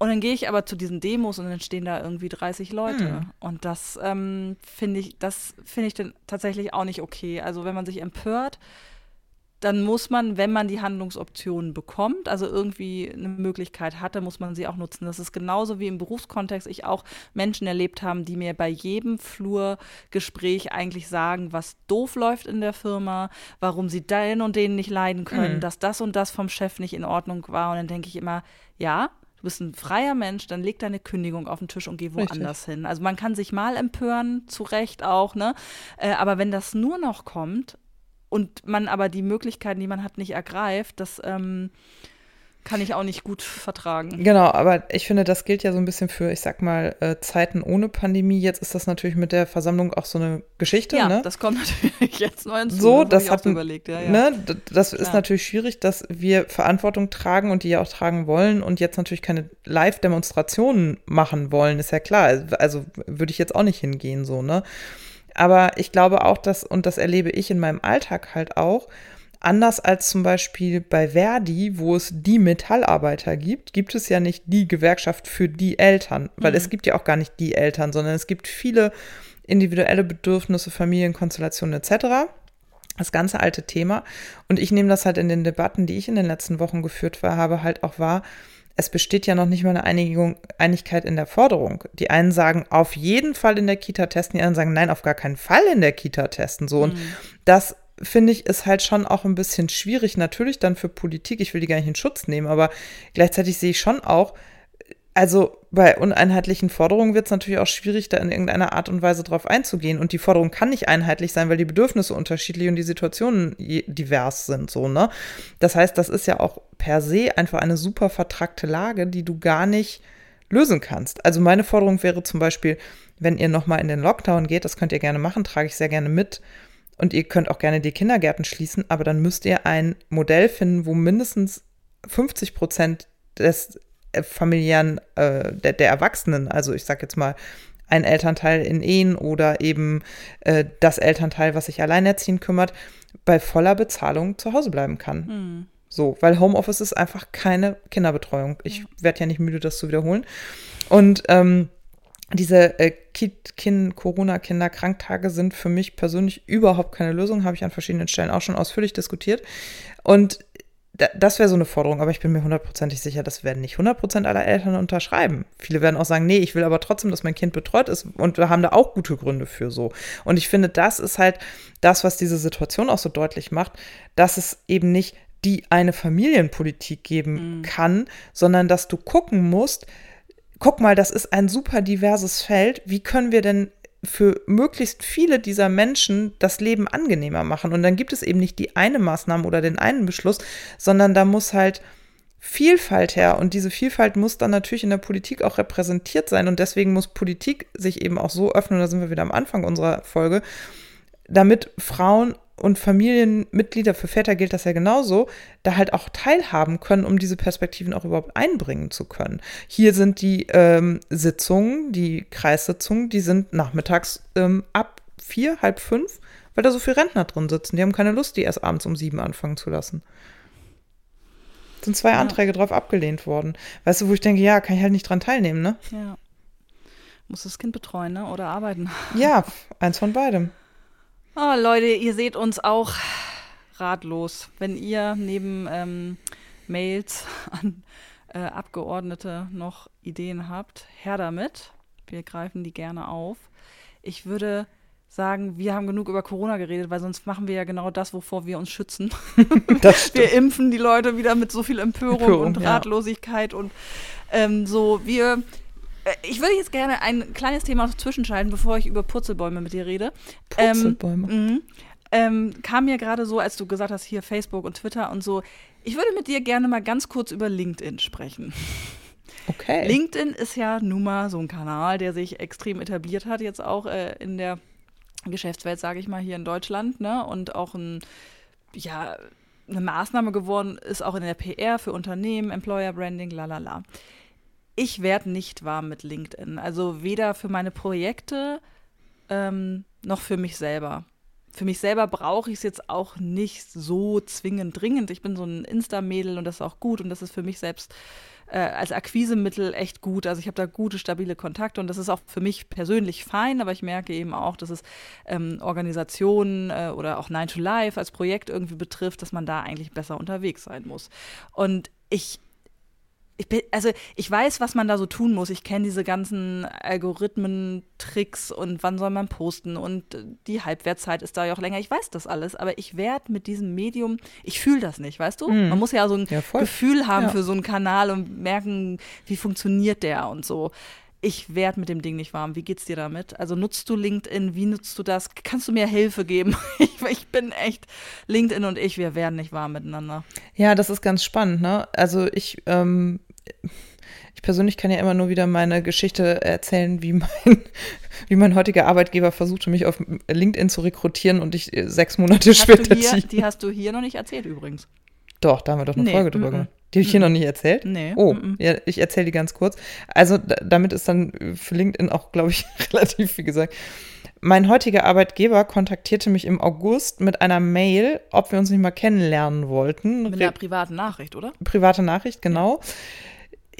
Und dann gehe ich aber zu diesen Demos und dann stehen da irgendwie 30 Leute. Hm. Und das ähm, finde ich, das finde ich dann tatsächlich auch nicht okay. Also wenn man sich empört, dann muss man, wenn man die Handlungsoptionen bekommt, also irgendwie eine Möglichkeit hatte, muss man sie auch nutzen. Das ist genauso wie im Berufskontext ich auch Menschen erlebt haben, die mir bei jedem Flurgespräch eigentlich sagen, was doof läuft in der Firma, warum sie den und den nicht leiden können, Mhm. dass das und das vom Chef nicht in Ordnung war. Und dann denke ich immer, ja, du bist ein freier Mensch, dann leg deine Kündigung auf den Tisch und geh woanders hin. Also man kann sich mal empören, zu Recht auch, ne? Äh, aber wenn das nur noch kommt und man aber die Möglichkeiten, die man hat, nicht ergreift, das ähm, kann ich auch nicht gut vertragen. Genau, aber ich finde, das gilt ja so ein bisschen für, ich sag mal, äh, Zeiten ohne Pandemie. Jetzt ist das natürlich mit der Versammlung auch so eine Geschichte, Ja, ne? das kommt natürlich jetzt neu hinzu. So, das hat so überlegt, ja, ja. Ne, das ist Klar. natürlich schwierig, dass wir Verantwortung tragen und die ja auch tragen wollen und jetzt natürlich keine Live-Demonstrationen machen wollen, ist ja klar. Also würde ich jetzt auch nicht hingehen, so, ne? Aber ich glaube auch, dass, und das erlebe ich in meinem Alltag halt auch, Anders als zum Beispiel bei Verdi, wo es die Metallarbeiter gibt, gibt es ja nicht die Gewerkschaft für die Eltern, weil mhm. es gibt ja auch gar nicht die Eltern, sondern es gibt viele individuelle Bedürfnisse, Familienkonstellationen etc. Das ganze alte Thema. Und ich nehme das halt in den Debatten, die ich in den letzten Wochen geführt habe, halt auch wahr. Es besteht ja noch nicht mal eine Einigung, Einigkeit in der Forderung. Die einen sagen auf jeden Fall in der Kita testen, die anderen sagen nein, auf gar keinen Fall in der Kita testen. So und mhm. das finde ich, ist halt schon auch ein bisschen schwierig, natürlich dann für Politik. Ich will die gar nicht in Schutz nehmen, aber gleichzeitig sehe ich schon auch, also bei uneinheitlichen Forderungen wird es natürlich auch schwierig, da in irgendeiner Art und Weise drauf einzugehen. Und die Forderung kann nicht einheitlich sein, weil die Bedürfnisse unterschiedlich und die Situationen divers sind, so, ne? Das heißt, das ist ja auch per se einfach eine super vertrackte Lage, die du gar nicht lösen kannst. Also meine Forderung wäre zum Beispiel, wenn ihr nochmal in den Lockdown geht, das könnt ihr gerne machen, trage ich sehr gerne mit, und ihr könnt auch gerne die Kindergärten schließen, aber dann müsst ihr ein Modell finden, wo mindestens 50 Prozent des äh, familiären, äh, der, der Erwachsenen, also ich sag jetzt mal, ein Elternteil in Ehen oder eben äh, das Elternteil, was sich alleinerziehend kümmert, bei voller Bezahlung zu Hause bleiben kann. Mhm. So, weil Homeoffice ist einfach keine Kinderbetreuung. Ich werde ja nicht müde, das zu wiederholen. Und ähm, diese äh, Corona-Kinderkranktage sind für mich persönlich überhaupt keine Lösung, habe ich an verschiedenen Stellen auch schon ausführlich diskutiert. Und das wäre so eine Forderung, aber ich bin mir hundertprozentig sicher, das werden nicht hundertprozent aller Eltern unterschreiben. Viele werden auch sagen, nee, ich will aber trotzdem, dass mein Kind betreut ist und wir haben da auch gute Gründe für so. Und ich finde, das ist halt das, was diese Situation auch so deutlich macht, dass es eben nicht die eine Familienpolitik geben mhm. kann, sondern dass du gucken musst, guck mal, das ist ein super diverses Feld. Wie können wir denn für möglichst viele dieser Menschen das Leben angenehmer machen? Und dann gibt es eben nicht die eine Maßnahme oder den einen Beschluss, sondern da muss halt Vielfalt her. Und diese Vielfalt muss dann natürlich in der Politik auch repräsentiert sein. Und deswegen muss Politik sich eben auch so öffnen, da sind wir wieder am Anfang unserer Folge, damit Frauen und Familienmitglieder, für Väter gilt das ja genauso, da halt auch teilhaben können, um diese Perspektiven auch überhaupt einbringen zu können. Hier sind die ähm, Sitzungen, die Kreissitzungen, die sind nachmittags ähm, ab vier, halb fünf, weil da so viele Rentner drin sitzen. Die haben keine Lust, die erst abends um sieben anfangen zu lassen. Sind zwei ja. Anträge drauf abgelehnt worden. Weißt du, wo ich denke, ja, kann ich halt nicht dran teilnehmen, ne? Ja. Muss das Kind betreuen, ne? Oder arbeiten. Ja, eins von beidem. Oh, Leute, ihr seht uns auch ratlos. Wenn ihr neben ähm, Mails an äh, Abgeordnete noch Ideen habt, her damit. Wir greifen die gerne auf. Ich würde sagen, wir haben genug über Corona geredet, weil sonst machen wir ja genau das, wovor wir uns schützen. wir impfen die Leute wieder mit so viel Empörung, Empörung und Ratlosigkeit ja. und ähm, so. Wir ich würde jetzt gerne ein kleines Thema zwischenschalten, bevor ich über Purzelbäume mit dir rede. Purzelbäume. Ähm, ähm, kam mir gerade so, als du gesagt hast, hier Facebook und Twitter und so. Ich würde mit dir gerne mal ganz kurz über LinkedIn sprechen. Okay. LinkedIn ist ja nun mal so ein Kanal, der sich extrem etabliert hat, jetzt auch äh, in der Geschäftswelt, sage ich mal, hier in Deutschland, ne? Und auch ein, ja, eine Maßnahme geworden ist, auch in der PR für Unternehmen, Employer Branding, lalala ich werde nicht warm mit LinkedIn. Also weder für meine Projekte ähm, noch für mich selber. Für mich selber brauche ich es jetzt auch nicht so zwingend dringend. Ich bin so ein Insta-Mädel und das ist auch gut und das ist für mich selbst äh, als Akquisemittel echt gut. Also ich habe da gute, stabile Kontakte und das ist auch für mich persönlich fein, aber ich merke eben auch, dass es ähm, Organisationen äh, oder auch Nine to Life als Projekt irgendwie betrifft, dass man da eigentlich besser unterwegs sein muss. Und ich ich bin, also ich weiß, was man da so tun muss. Ich kenne diese ganzen Algorithmen, Tricks und wann soll man posten und die Halbwertzeit ist da ja auch länger. Ich weiß das alles, aber ich werde mit diesem Medium, ich fühle das nicht, weißt du? Mhm. Man muss ja so ein ja, Gefühl haben ja. für so einen Kanal und merken, wie funktioniert der und so. Ich werde mit dem Ding nicht warm. Wie geht's dir damit? Also nutzt du LinkedIn? Wie nutzt du das? Kannst du mir Hilfe geben? ich, ich bin echt, LinkedIn und ich, wir werden nicht warm miteinander. Ja, das ist ganz spannend, ne? Also ich ähm, ich persönlich kann ja immer nur wieder meine Geschichte erzählen, wie mein, wie mein heutiger Arbeitgeber versuchte, mich auf LinkedIn zu rekrutieren und ich äh, sechs Monate hast später. Hier, die hast du hier noch nicht erzählt übrigens. Doch, da haben wir doch eine nee, Folge drüber gemacht. Die habe ich hier noch nicht erzählt? Nee. Oh, ja, ich erzähle die ganz kurz. Also damit ist dann für LinkedIn auch, glaube ich, relativ viel gesagt. Mein heutiger Arbeitgeber kontaktierte mich im August mit einer Mail, ob wir uns nicht mal kennenlernen wollten. Mit einer privaten Nachricht, oder? Private Nachricht, genau.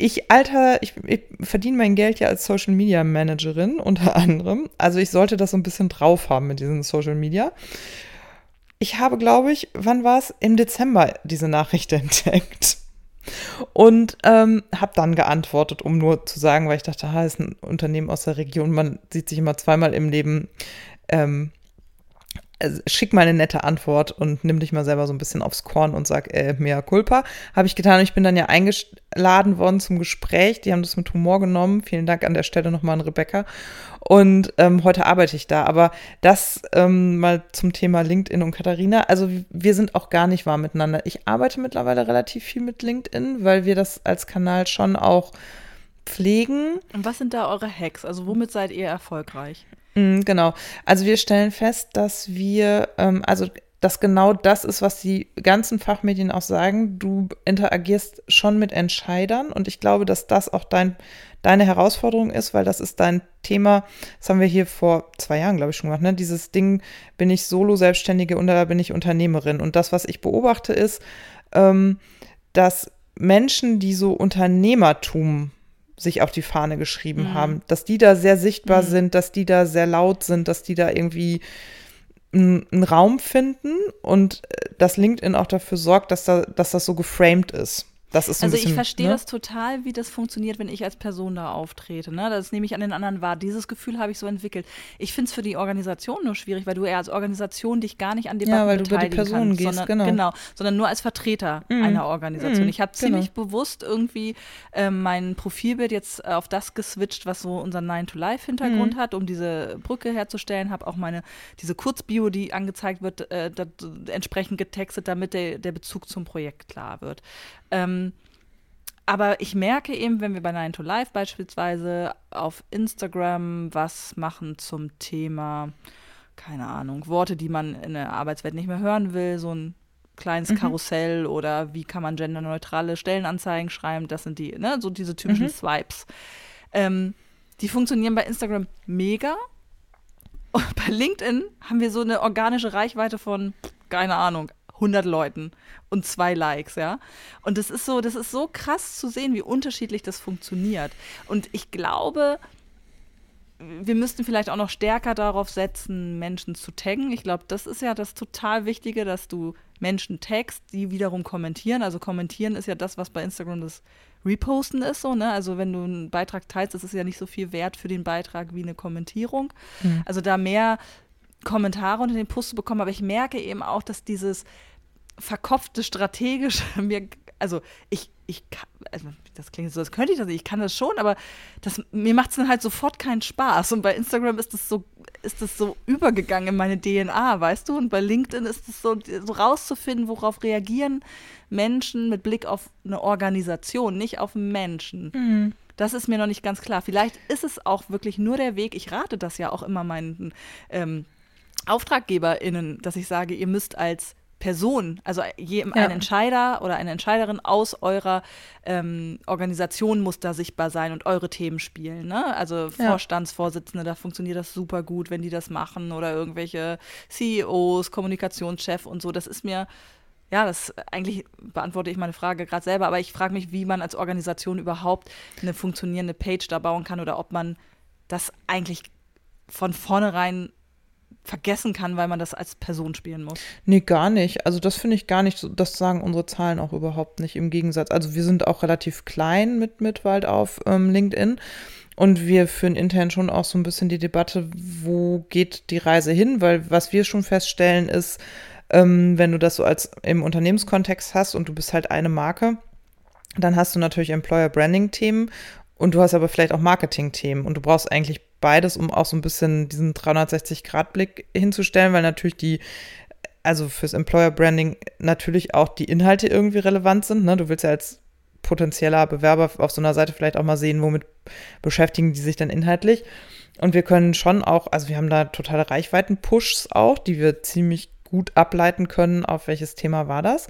Ich, Alter, ich, ich verdiene mein Geld ja als Social Media Managerin unter anderem. Also ich sollte das so ein bisschen drauf haben mit diesen Social Media. Ich habe, glaube ich, wann war es? Im Dezember diese Nachricht entdeckt. Und ähm, habe dann geantwortet, um nur zu sagen, weil ich dachte, ha, ist ein Unternehmen aus der Region, man sieht sich immer zweimal im Leben. Ähm, also schick mal eine nette Antwort und nimm dich mal selber so ein bisschen aufs Korn und sag, äh, mea culpa. Habe ich getan. Ich bin dann ja eingeladen worden zum Gespräch. Die haben das mit Humor genommen. Vielen Dank an der Stelle nochmal an Rebecca. Und ähm, heute arbeite ich da. Aber das ähm, mal zum Thema LinkedIn und Katharina. Also wir sind auch gar nicht warm miteinander. Ich arbeite mittlerweile relativ viel mit LinkedIn, weil wir das als Kanal schon auch pflegen. Und was sind da eure Hacks? Also womit seid ihr erfolgreich? Mm, genau. Also wir stellen fest, dass wir, ähm, also dass genau das ist, was die ganzen Fachmedien auch sagen. Du interagierst schon mit Entscheidern und ich glaube, dass das auch dein, deine Herausforderung ist, weil das ist dein Thema. Das haben wir hier vor zwei Jahren, glaube ich, schon gemacht. Ne? Dieses Ding, bin ich Solo-Selbstständige oder bin ich Unternehmerin? Und das, was ich beobachte, ist, ähm, dass Menschen, die so Unternehmertum sich auf die Fahne geschrieben mhm. haben, dass die da sehr sichtbar mhm. sind, dass die da sehr laut sind, dass die da irgendwie einen Raum finden und äh, dass LinkedIn auch dafür sorgt, dass, da, dass das so geframed ist. Das ist so also bisschen, ich verstehe ne? das total, wie das funktioniert, wenn ich als Person da auftrete. Ne? Das nehme ich an den anderen wahr. Dieses Gefühl habe ich so entwickelt. Ich finde es für die Organisation nur schwierig, weil du eher als Organisation dich gar nicht an Debatten ja, weil du über die Person kannst, gehst, sondern, genau. genau. sondern nur als Vertreter Mhm. einer Organisation. Mhm, Ich habe genau. ziemlich bewusst irgendwie ähm, mein Profilbild jetzt äh, auf das geswitcht, was so unser 9-to-Life-Hintergrund Mhm. hat, um diese Brücke herzustellen. Habe auch meine, diese Kurzbio, die angezeigt wird, äh, dat, entsprechend getextet, damit der, der Bezug zum Projekt klar wird. Ähm, aber ich merke eben, wenn wir bei 9 to Life beispielsweise auf Instagram was machen zum Thema, keine Ahnung, Worte, die man in der Arbeitswelt nicht mehr hören will, so ein kleines Mhm. Karussell oder wie kann man genderneutrale Stellenanzeigen schreiben, das sind die, ne, so diese typischen Mhm. Swipes. Ähm, die funktionieren bei Instagram mega. Und bei LinkedIn haben wir so eine organische Reichweite von, keine Ahnung, 100 Leuten und zwei Likes, ja. Und das ist so, das ist so krass zu sehen, wie unterschiedlich das funktioniert. Und ich glaube, wir müssten vielleicht auch noch stärker darauf setzen, Menschen zu taggen. Ich glaube, das ist ja das total Wichtige, dass du Menschen taggst, die wiederum kommentieren. Also kommentieren ist ja das, was bei Instagram das Reposten ist, so, ne? Also wenn du einen Beitrag teilst, das ist ja nicht so viel wert für den Beitrag wie eine Kommentierung. Mhm. Also da mehr Kommentare unter den Post zu bekommen, aber ich merke eben auch, dass dieses verkopfte strategische mir, also ich, ich kann, also das klingt so, als könnte ich das nicht, ich kann das schon, aber das, mir macht es dann halt sofort keinen Spaß. Und bei Instagram ist das so, ist das so übergegangen in meine DNA, weißt du? Und bei LinkedIn ist es so, so rauszufinden, worauf reagieren Menschen mit Blick auf eine Organisation, nicht auf Menschen. Mhm. Das ist mir noch nicht ganz klar. Vielleicht ist es auch wirklich nur der Weg. Ich rate das ja auch immer meinen ähm, AuftraggeberInnen, dass ich sage, ihr müsst als Person, also je, ein Ja. Entscheider oder eine Entscheiderin aus eurer ähm, Organisation muss da sichtbar sein und eure Themen spielen. Ne? Also Ja. Vorstandsvorsitzende, da funktioniert das super gut, wenn die das machen oder irgendwelche CEOs, Kommunikationschef und so. Das ist mir, ja, das eigentlich beantworte ich meine Frage gerade selber, aber ich frage mich, wie man als Organisation überhaupt eine funktionierende Page da bauen kann oder ob man das eigentlich von vornherein vergessen kann, weil man das als Person spielen muss. Nee, gar nicht. Also das finde ich gar nicht, so- das sagen unsere Zahlen auch überhaupt nicht im Gegensatz. Also wir sind auch relativ klein mit Mitwald auf ähm, LinkedIn und wir führen intern schon auch so ein bisschen die Debatte, wo geht die Reise hin, weil was wir schon feststellen ist, ähm, wenn du das so als im Unternehmenskontext hast und du bist halt eine Marke, dann hast du natürlich Employer Branding Themen und du hast aber vielleicht auch Marketing Themen und du brauchst eigentlich beides, um auch so ein bisschen diesen 360 Grad Blick hinzustellen, weil natürlich die also fürs Employer Branding natürlich auch die Inhalte irgendwie relevant sind. Ne? Du willst ja als potenzieller Bewerber auf so einer Seite vielleicht auch mal sehen, womit beschäftigen die sich dann inhaltlich. Und wir können schon auch, also wir haben da totale Reichweiten-Pushs auch, die wir ziemlich gut ableiten können, auf welches Thema war das.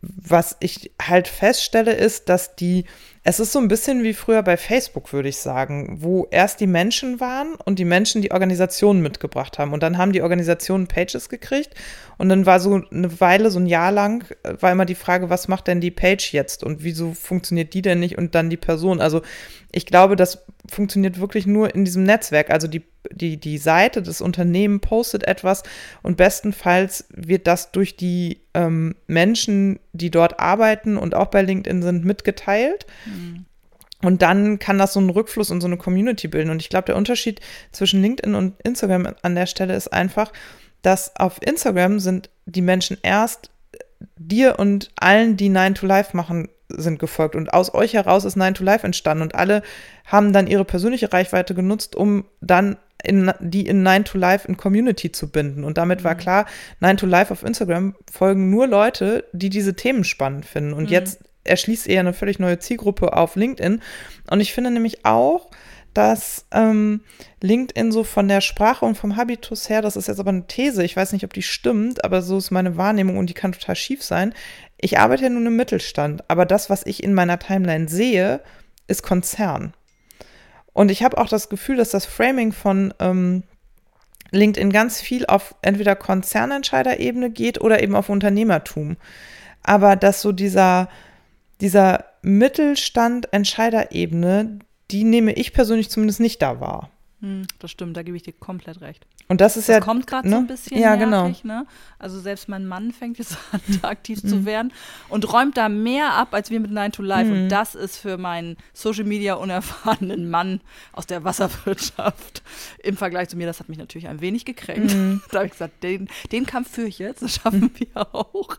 Was ich halt feststelle, ist, dass die Es ist so ein bisschen wie früher bei Facebook, würde ich sagen, wo erst die Menschen waren und die Menschen die Organisationen mitgebracht haben. Und dann haben die Organisationen Pages gekriegt. Und dann war so eine Weile, so ein Jahr lang, äh, war immer die Frage, was macht denn die Page jetzt und wieso funktioniert die denn nicht und dann die Person. Also ich glaube, das funktioniert wirklich nur in diesem Netzwerk. Also die, die, die Seite des Unternehmens postet etwas und bestenfalls wird das durch die ähm, Menschen, die dort arbeiten und auch bei LinkedIn sind, mitgeteilt. Mhm. Und dann kann das so einen Rückfluss und so eine Community bilden. Und ich glaube, der Unterschied zwischen LinkedIn und Instagram an der Stelle ist einfach, dass auf Instagram sind die Menschen erst dir und allen, die 9 to Life machen, sind gefolgt. Und aus euch heraus ist 9 to Life entstanden. Und alle haben dann ihre persönliche Reichweite genutzt, um dann in, die in 9 to Life in Community zu binden. Und damit war mhm. klar, 9 to Life auf Instagram folgen nur Leute, die diese Themen spannend finden. Und mhm. jetzt erschließt ihr eine völlig neue Zielgruppe auf LinkedIn. Und ich finde nämlich auch, dass ähm, LinkedIn so von der Sprache und vom Habitus her, das ist jetzt aber eine These, ich weiß nicht, ob die stimmt, aber so ist meine Wahrnehmung und die kann total schief sein. Ich arbeite ja nun im Mittelstand, aber das, was ich in meiner Timeline sehe, ist Konzern. Und ich habe auch das Gefühl, dass das Framing von ähm, LinkedIn ganz viel auf entweder Konzernentscheiderebene geht oder eben auf Unternehmertum. Aber dass so dieser, dieser Mittelstand Entscheiderebene, die nehme ich persönlich zumindest nicht da wahr. Hm, das stimmt, da gebe ich dir komplett recht. Und das ist das ja. kommt gerade ne? so ein bisschen ja, genau. nervig, genau. ne? Also selbst mein Mann fängt jetzt an, da aktiv mhm. zu werden und räumt da mehr ab als wir mit 9 to Life. Mhm. Und das ist für meinen Social Media unerfahrenen Mann aus der Wasserwirtschaft im Vergleich zu mir, das hat mich natürlich ein wenig gekränkt. Mhm. da habe ich gesagt, den, den Kampf führe ich jetzt, das schaffen wir auch.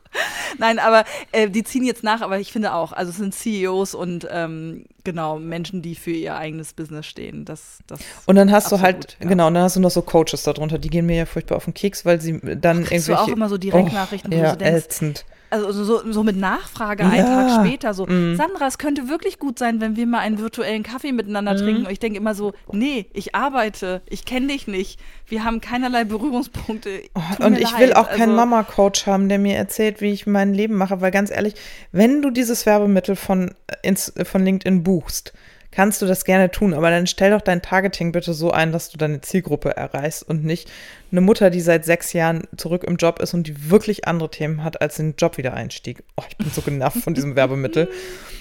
Nein, aber äh, die ziehen jetzt nach, aber ich finde auch, also es sind CEOs und ähm, genau Menschen, die für ihr eigenes Business stehen. Das, das und dann hast du halt, ja. genau, und dann hast du noch so Coaches darunter, die gehen mir ja furchtbar auf den Keks, weil sie dann irgendwie. du auch immer so Direktnachrichten, oh, wo ja, du denkst, ätzend also so, so mit Nachfrage ja. einen Tag später so, mm. Sandra, es könnte wirklich gut sein, wenn wir mal einen virtuellen Kaffee miteinander mm. trinken. Und ich denke immer so, nee, ich arbeite, ich kenne dich nicht, wir haben keinerlei Berührungspunkte. Oh, und ich leid. will auch also, keinen Mama-Coach haben, der mir erzählt, wie ich mein Leben mache, weil ganz ehrlich, wenn du dieses Werbemittel von, äh, ins, von LinkedIn buchst, kannst du das gerne tun, aber dann stell doch dein Targeting bitte so ein, dass du deine Zielgruppe erreichst und nicht eine Mutter, die seit sechs Jahren zurück im Job ist und die wirklich andere Themen hat als den Jobwiedereinstieg. Oh, ich bin so genervt von diesem Werbemittel.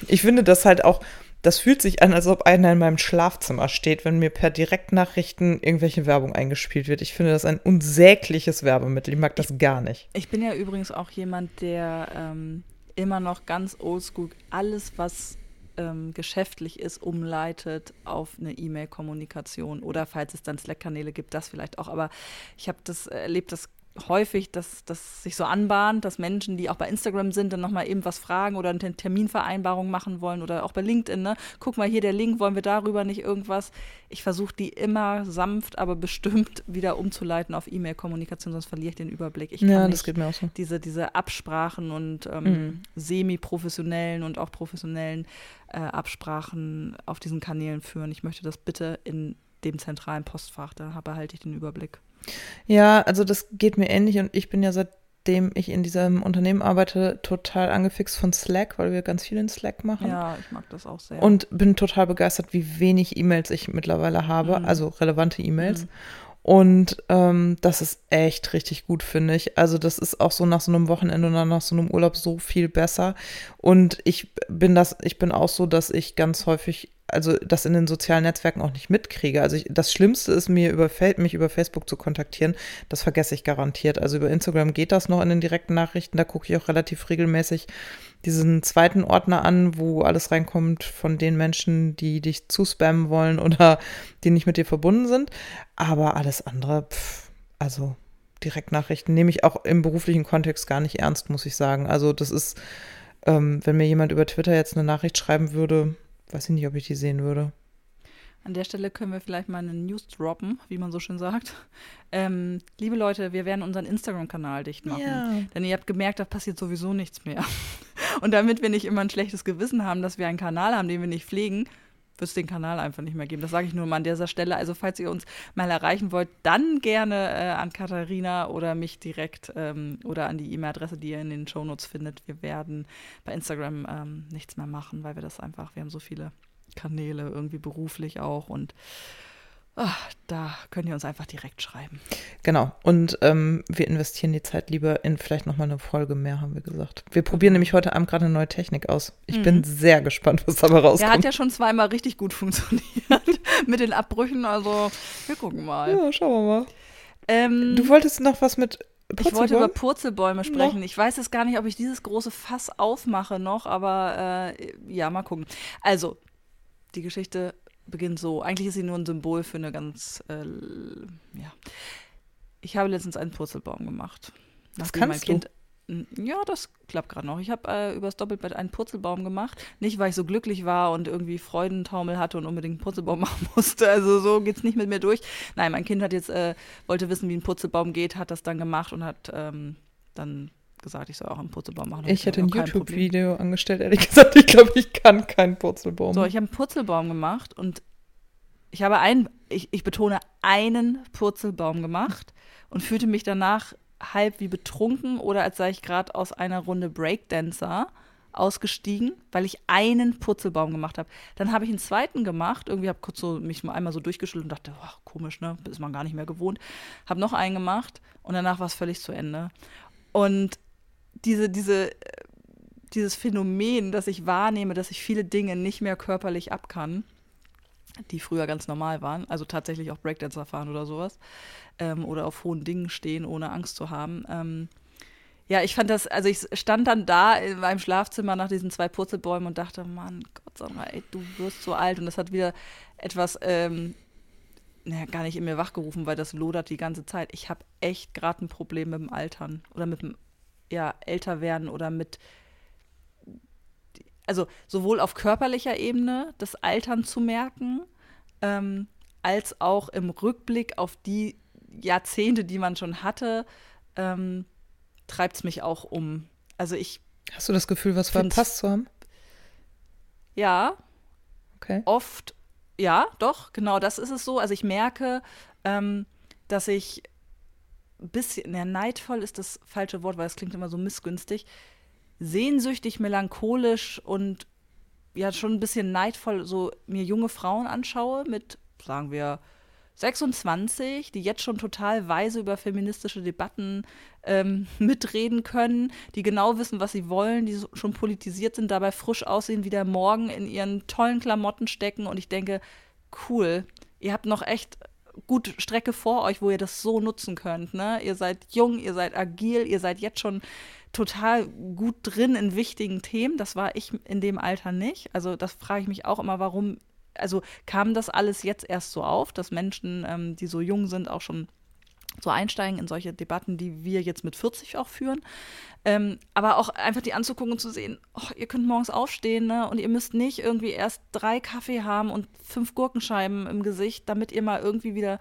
Ich finde das halt auch, das fühlt sich an, als ob einer in meinem Schlafzimmer steht, wenn mir per Direktnachrichten irgendwelche Werbung eingespielt wird. Ich finde das ein unsägliches Werbemittel. Ich mag das gar nicht. Ich bin ja übrigens auch jemand, der ähm, immer noch ganz oldschool alles, was ähm, geschäftlich ist, umleitet auf eine E-Mail-Kommunikation oder falls es dann Slack-Kanäle gibt, das vielleicht auch. Aber ich habe das erlebt, dass häufig, dass das sich so anbahnt, dass Menschen, die auch bei Instagram sind, dann nochmal eben was fragen oder eine Terminvereinbarung machen wollen oder auch bei LinkedIn, ne? Guck mal hier der Link, wollen wir darüber nicht irgendwas? Ich versuche die immer sanft, aber bestimmt wieder umzuleiten auf E-Mail-Kommunikation, sonst verliere ich den Überblick. Ich kann ja, das geht mir auch so. Diese, diese Absprachen und ähm, mhm. semi-professionellen und auch professionellen äh, Absprachen auf diesen Kanälen führen. Ich möchte das bitte in dem zentralen Postfach, da behalte ich den Überblick. Ja, also das geht mir ähnlich und ich bin ja seitdem ich in diesem Unternehmen arbeite, total angefixt von Slack, weil wir ganz viel in Slack machen. Ja, ich mag das auch sehr. Und bin total begeistert, wie wenig E-Mails ich mittlerweile habe, mhm. also relevante E-Mails. Mhm. Und ähm, das ist echt richtig gut, finde ich. Also das ist auch so nach so einem Wochenende oder nach so einem Urlaub so viel besser. Und ich bin das, ich bin auch so, dass ich ganz häufig also das in den sozialen Netzwerken auch nicht mitkriege. Also ich, das Schlimmste ist mir über mich über Facebook zu kontaktieren. Das vergesse ich garantiert. Also über Instagram geht das noch in den direkten Nachrichten. Da gucke ich auch relativ regelmäßig diesen zweiten Ordner an, wo alles reinkommt von den Menschen, die dich zuspammen wollen oder die nicht mit dir verbunden sind. Aber alles andere, pff, also Direktnachrichten nehme ich auch im beruflichen Kontext gar nicht ernst, muss ich sagen. Also das ist, ähm, wenn mir jemand über Twitter jetzt eine Nachricht schreiben würde, Weiß ich nicht, ob ich die sehen würde. An der Stelle können wir vielleicht mal eine News droppen, wie man so schön sagt. Ähm, liebe Leute, wir werden unseren Instagram-Kanal dicht machen. Ja. Denn ihr habt gemerkt, da passiert sowieso nichts mehr. Und damit wir nicht immer ein schlechtes Gewissen haben, dass wir einen Kanal haben, den wir nicht pflegen, wird es den Kanal einfach nicht mehr geben. Das sage ich nur mal an dieser Stelle. Also falls ihr uns mal erreichen wollt, dann gerne äh, an Katharina oder mich direkt ähm, oder an die E-Mail-Adresse, die ihr in den Shownotes findet. Wir werden bei Instagram ähm, nichts mehr machen, weil wir das einfach, wir haben so viele Kanäle, irgendwie beruflich auch und Ach, da könnt ihr uns einfach direkt schreiben. Genau. Und ähm, wir investieren die Zeit lieber in vielleicht nochmal eine Folge mehr, haben wir gesagt. Wir probieren nämlich heute Abend gerade eine neue Technik aus. Ich mhm. bin sehr gespannt, was dabei rauskommt. Der hat ja schon zweimal richtig gut funktioniert mit den Abbrüchen. Also wir gucken mal. Ja, schauen wir mal. Ähm, du wolltest noch was mit ich wollte über Purzelbäume sprechen. Noch? Ich weiß jetzt gar nicht, ob ich dieses große Fass aufmache noch, aber äh, ja, mal gucken. Also, die Geschichte beginnt so. Eigentlich ist sie nur ein Symbol für eine ganz, äh, ja. Ich habe letztens einen Purzelbaum gemacht. Das kannst mein Kind, du? Ja, das klappt gerade noch. Ich habe äh, übers Doppelbett einen Purzelbaum gemacht. Nicht, weil ich so glücklich war und irgendwie Freudentaumel hatte und unbedingt einen Purzelbaum machen musste. Also so geht es nicht mit mir durch. Nein, mein Kind hat jetzt, äh, wollte wissen, wie ein Purzelbaum geht, hat das dann gemacht und hat ähm, dann gesagt, ich soll auch einen Purzelbaum machen. Ich hätte ein YouTube-Video angestellt, ehrlich gesagt. Ich glaube, ich kann keinen Purzelbaum. So, ich habe einen Purzelbaum gemacht und ich habe einen, ich, ich betone, einen Purzelbaum gemacht und fühlte mich danach halb wie betrunken oder als sei ich gerade aus einer Runde Breakdancer ausgestiegen, weil ich einen Purzelbaum gemacht habe. Dann habe ich einen zweiten gemacht, irgendwie habe kurz so mich mal einmal so durchgeschüttelt und dachte, oh, komisch, ne, ist man gar nicht mehr gewohnt. Habe noch einen gemacht und danach war es völlig zu Ende. Und diese, diese, dieses Phänomen, dass ich wahrnehme, dass ich viele Dinge nicht mehr körperlich ab kann, die früher ganz normal waren, also tatsächlich auch Breakdancer fahren oder sowas, ähm, oder auf hohen Dingen stehen, ohne Angst zu haben. Ähm, ja, ich fand das, also ich stand dann da in meinem Schlafzimmer nach diesen zwei Purzelbäumen und dachte, Mann, Gott sag mal, ey, du wirst so alt. Und das hat wieder etwas, ähm, naja, gar nicht in mir wachgerufen, weil das lodert die ganze Zeit. Ich habe echt gerade ein Problem mit dem Altern oder mit dem ja, älter werden oder mit, also sowohl auf körperlicher Ebene das Altern zu merken, ähm, als auch im Rückblick auf die Jahrzehnte, die man schon hatte, ähm, treibt es mich auch um. Also ich. Hast du das Gefühl, was verpasst zu haben? Ja. Okay. Oft, ja, doch, genau das ist es so. Also ich merke, ähm, dass ich bisschen, ne, neidvoll ist das falsche Wort, weil es klingt immer so missgünstig, sehnsüchtig, melancholisch und ja schon ein bisschen neidvoll so mir junge Frauen anschaue mit, sagen wir, 26, die jetzt schon total weise über feministische Debatten ähm, mitreden können, die genau wissen, was sie wollen, die schon politisiert sind, dabei frisch aussehen wie der Morgen in ihren tollen Klamotten stecken. Und ich denke, cool, ihr habt noch echt gut Strecke vor euch, wo ihr das so nutzen könnt. Ne? Ihr seid jung, ihr seid agil, ihr seid jetzt schon total gut drin in wichtigen Themen. Das war ich in dem Alter nicht. Also das frage ich mich auch immer, warum, also kam das alles jetzt erst so auf, dass Menschen, ähm, die so jung sind, auch schon so einsteigen in solche Debatten, die wir jetzt mit 40 auch führen. Ähm, aber auch einfach die anzugucken und zu sehen, oh, ihr könnt morgens aufstehen ne? und ihr müsst nicht irgendwie erst drei Kaffee haben und fünf Gurkenscheiben im Gesicht, damit ihr mal irgendwie wieder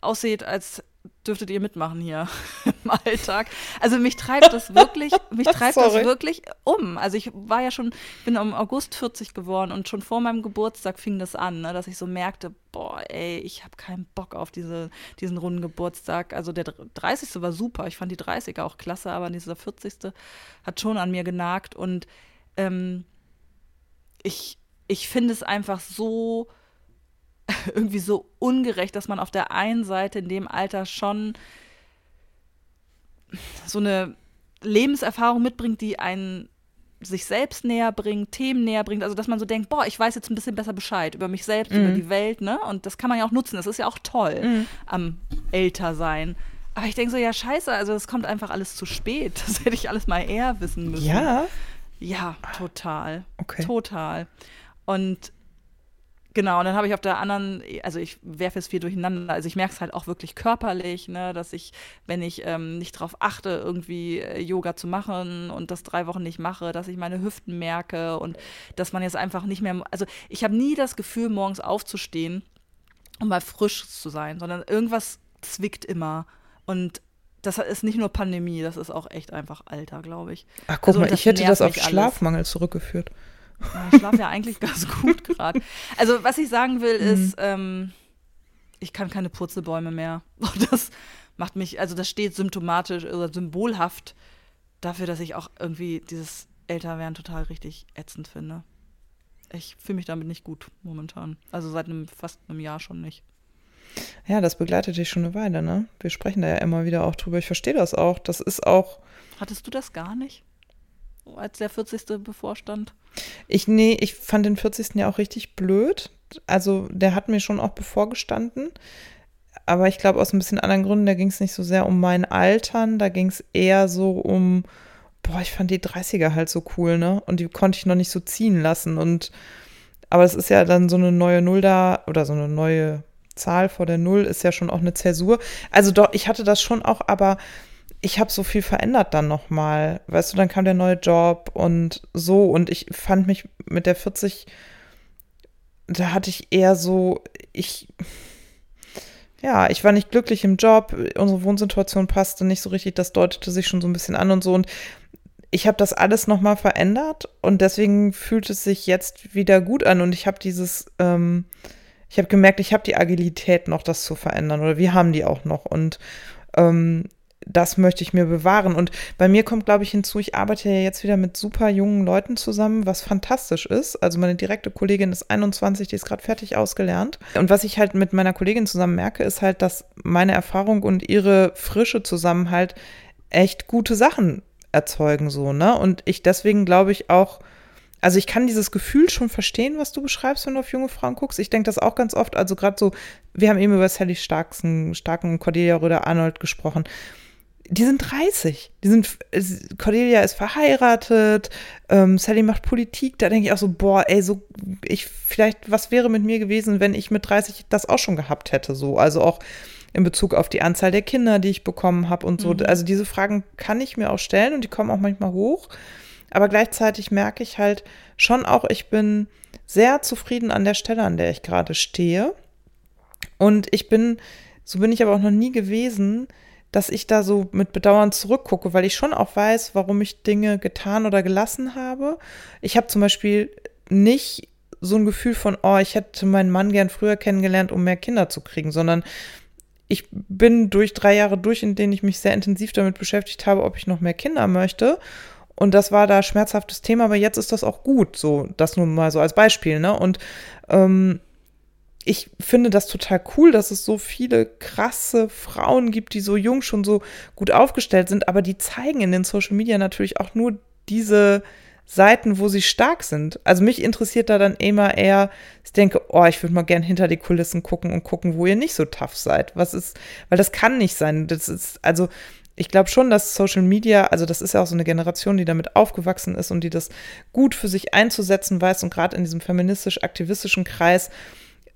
ausseht, als dürftet ihr mitmachen hier im Alltag. Also mich treibt das wirklich, mich treibt das wirklich um. Also ich war ja schon, bin im August 40 geworden und schon vor meinem Geburtstag fing das an, ne, dass ich so merkte, boah, ey, ich habe keinen Bock auf diese, diesen runden Geburtstag. Also der 30. war super, ich fand die 30er auch klasse, aber dieser 40. hat schon an mir genagt und ähm, ich, ich finde es einfach so irgendwie so ungerecht, dass man auf der einen Seite in dem Alter schon so eine Lebenserfahrung mitbringt, die einen sich selbst näher bringt, Themen näher bringt, also dass man so denkt, boah, ich weiß jetzt ein bisschen besser Bescheid über mich selbst, mhm. über die Welt, ne? Und das kann man ja auch nutzen, das ist ja auch toll mhm. am Ältersein. Aber ich denke so, ja, scheiße, also das kommt einfach alles zu spät. Das hätte ich alles mal eher wissen müssen. Ja. Ja, total. Okay. Total. Und Genau, und dann habe ich auf der anderen, also ich werfe es viel durcheinander, also ich merke es halt auch wirklich körperlich, ne, dass ich, wenn ich ähm, nicht darauf achte, irgendwie äh, Yoga zu machen und das drei Wochen nicht mache, dass ich meine Hüften merke und dass man jetzt einfach nicht mehr, also ich habe nie das Gefühl, morgens aufzustehen und mal frisch zu sein, sondern irgendwas zwickt immer und das ist nicht nur Pandemie, das ist auch echt einfach Alter, glaube ich. Ach, guck also, mal, ich hätte das auf Schlafmangel alles. zurückgeführt. Ich schlafe ja eigentlich ganz gut gerade. Also, was ich sagen will, mhm. ist, ähm, ich kann keine Purzelbäume mehr. Das macht mich, also das steht symptomatisch oder symbolhaft dafür, dass ich auch irgendwie dieses Älterwerden total richtig ätzend finde. Ich fühle mich damit nicht gut momentan. Also seit einem, fast einem Jahr schon nicht. Ja, das begleitet dich schon eine Weile, ne? Wir sprechen da ja immer wieder auch drüber. Ich verstehe das auch. Das ist auch. Hattest du das gar nicht? Als der 40. bevorstand? Ich, nee, ich fand den 40. ja auch richtig blöd. Also, der hat mir schon auch bevorgestanden. Aber ich glaube, aus ein bisschen anderen Gründen, da ging es nicht so sehr um mein Altern, da ging es eher so um, boah, ich fand die 30er halt so cool, ne? Und die konnte ich noch nicht so ziehen lassen. Und aber es ist ja dann so eine neue Null da oder so eine neue Zahl vor der Null ist ja schon auch eine Zäsur. Also doch, ich hatte das schon auch, aber ich habe so viel verändert dann nochmal. Weißt du, dann kam der neue Job und so. Und ich fand mich mit der 40, da hatte ich eher so, ich, ja, ich war nicht glücklich im Job. Unsere Wohnsituation passte nicht so richtig. Das deutete sich schon so ein bisschen an und so. Und ich habe das alles nochmal verändert. Und deswegen fühlt es sich jetzt wieder gut an. Und ich habe dieses, ähm, ich habe gemerkt, ich habe die Agilität noch, das zu verändern oder wir haben die auch noch und ähm, das möchte ich mir bewahren. Und bei mir kommt, glaube ich, hinzu, ich arbeite ja jetzt wieder mit super jungen Leuten zusammen, was fantastisch ist. Also meine direkte Kollegin ist 21, die ist gerade fertig ausgelernt. Und was ich halt mit meiner Kollegin zusammen merke, ist halt, dass meine Erfahrung und ihre Frische zusammen halt echt gute Sachen erzeugen, so, ne? Und ich deswegen glaube ich auch, also ich kann dieses Gefühl schon verstehen, was du beschreibst, wenn du auf junge Frauen guckst. Ich denke das auch ganz oft. Also gerade so, wir haben eben über Sally Starksen, Starken Cordelia Röder Arnold gesprochen. Die sind 30. Die sind, Cordelia ist verheiratet, ähm, Sally macht Politik. Da denke ich auch so, boah, ey, so, ich, vielleicht, was wäre mit mir gewesen, wenn ich mit 30 das auch schon gehabt hätte, so. Also auch in Bezug auf die Anzahl der Kinder, die ich bekommen habe und so. Mhm. Also diese Fragen kann ich mir auch stellen und die kommen auch manchmal hoch. Aber gleichzeitig merke ich halt schon auch, ich bin sehr zufrieden an der Stelle, an der ich gerade stehe. Und ich bin, so bin ich aber auch noch nie gewesen, dass ich da so mit Bedauern zurückgucke, weil ich schon auch weiß, warum ich Dinge getan oder gelassen habe. Ich habe zum Beispiel nicht so ein Gefühl von, oh, ich hätte meinen Mann gern früher kennengelernt, um mehr Kinder zu kriegen, sondern ich bin durch drei Jahre durch, in denen ich mich sehr intensiv damit beschäftigt habe, ob ich noch mehr Kinder möchte. Und das war da schmerzhaftes Thema, aber jetzt ist das auch gut, so, das nur mal so als Beispiel, ne? Und ähm, ich finde das total cool, dass es so viele krasse Frauen gibt, die so jung schon so gut aufgestellt sind, aber die zeigen in den Social Media natürlich auch nur diese Seiten, wo sie stark sind. Also mich interessiert da dann immer eher, ich denke, oh, ich würde mal gern hinter die Kulissen gucken und gucken, wo ihr nicht so tough seid. Was ist, weil das kann nicht sein. Das ist, also ich glaube schon, dass Social Media, also das ist ja auch so eine Generation, die damit aufgewachsen ist und die das gut für sich einzusetzen weiß und gerade in diesem feministisch-aktivistischen Kreis,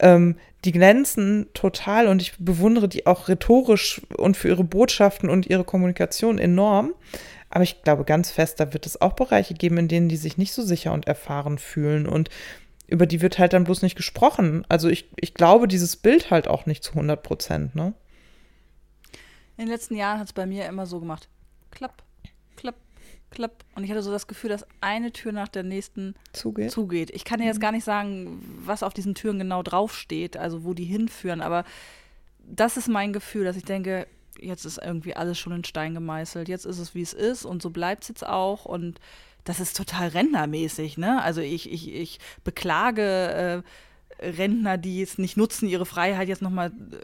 ähm, die glänzen total und ich bewundere die auch rhetorisch und für ihre Botschaften und ihre Kommunikation enorm. Aber ich glaube ganz fest, da wird es auch Bereiche geben, in denen die sich nicht so sicher und erfahren fühlen und über die wird halt dann bloß nicht gesprochen. Also ich, ich glaube dieses Bild halt auch nicht zu 100 Prozent, ne? In den letzten Jahren hat es bei mir immer so gemacht. Klapp, klapp. Und ich hatte so das Gefühl, dass eine Tür nach der nächsten zugeht. zugeht. Ich kann dir jetzt mhm. gar nicht sagen, was auf diesen Türen genau draufsteht, also wo die hinführen, aber das ist mein Gefühl, dass ich denke, jetzt ist irgendwie alles schon in Stein gemeißelt. Jetzt ist es, wie es ist und so bleibt es jetzt auch. Und das ist total rentnermäßig, ne? Also ich, ich, ich beklage äh, Rentner, die es nicht nutzen, ihre Freiheit jetzt nochmal äh,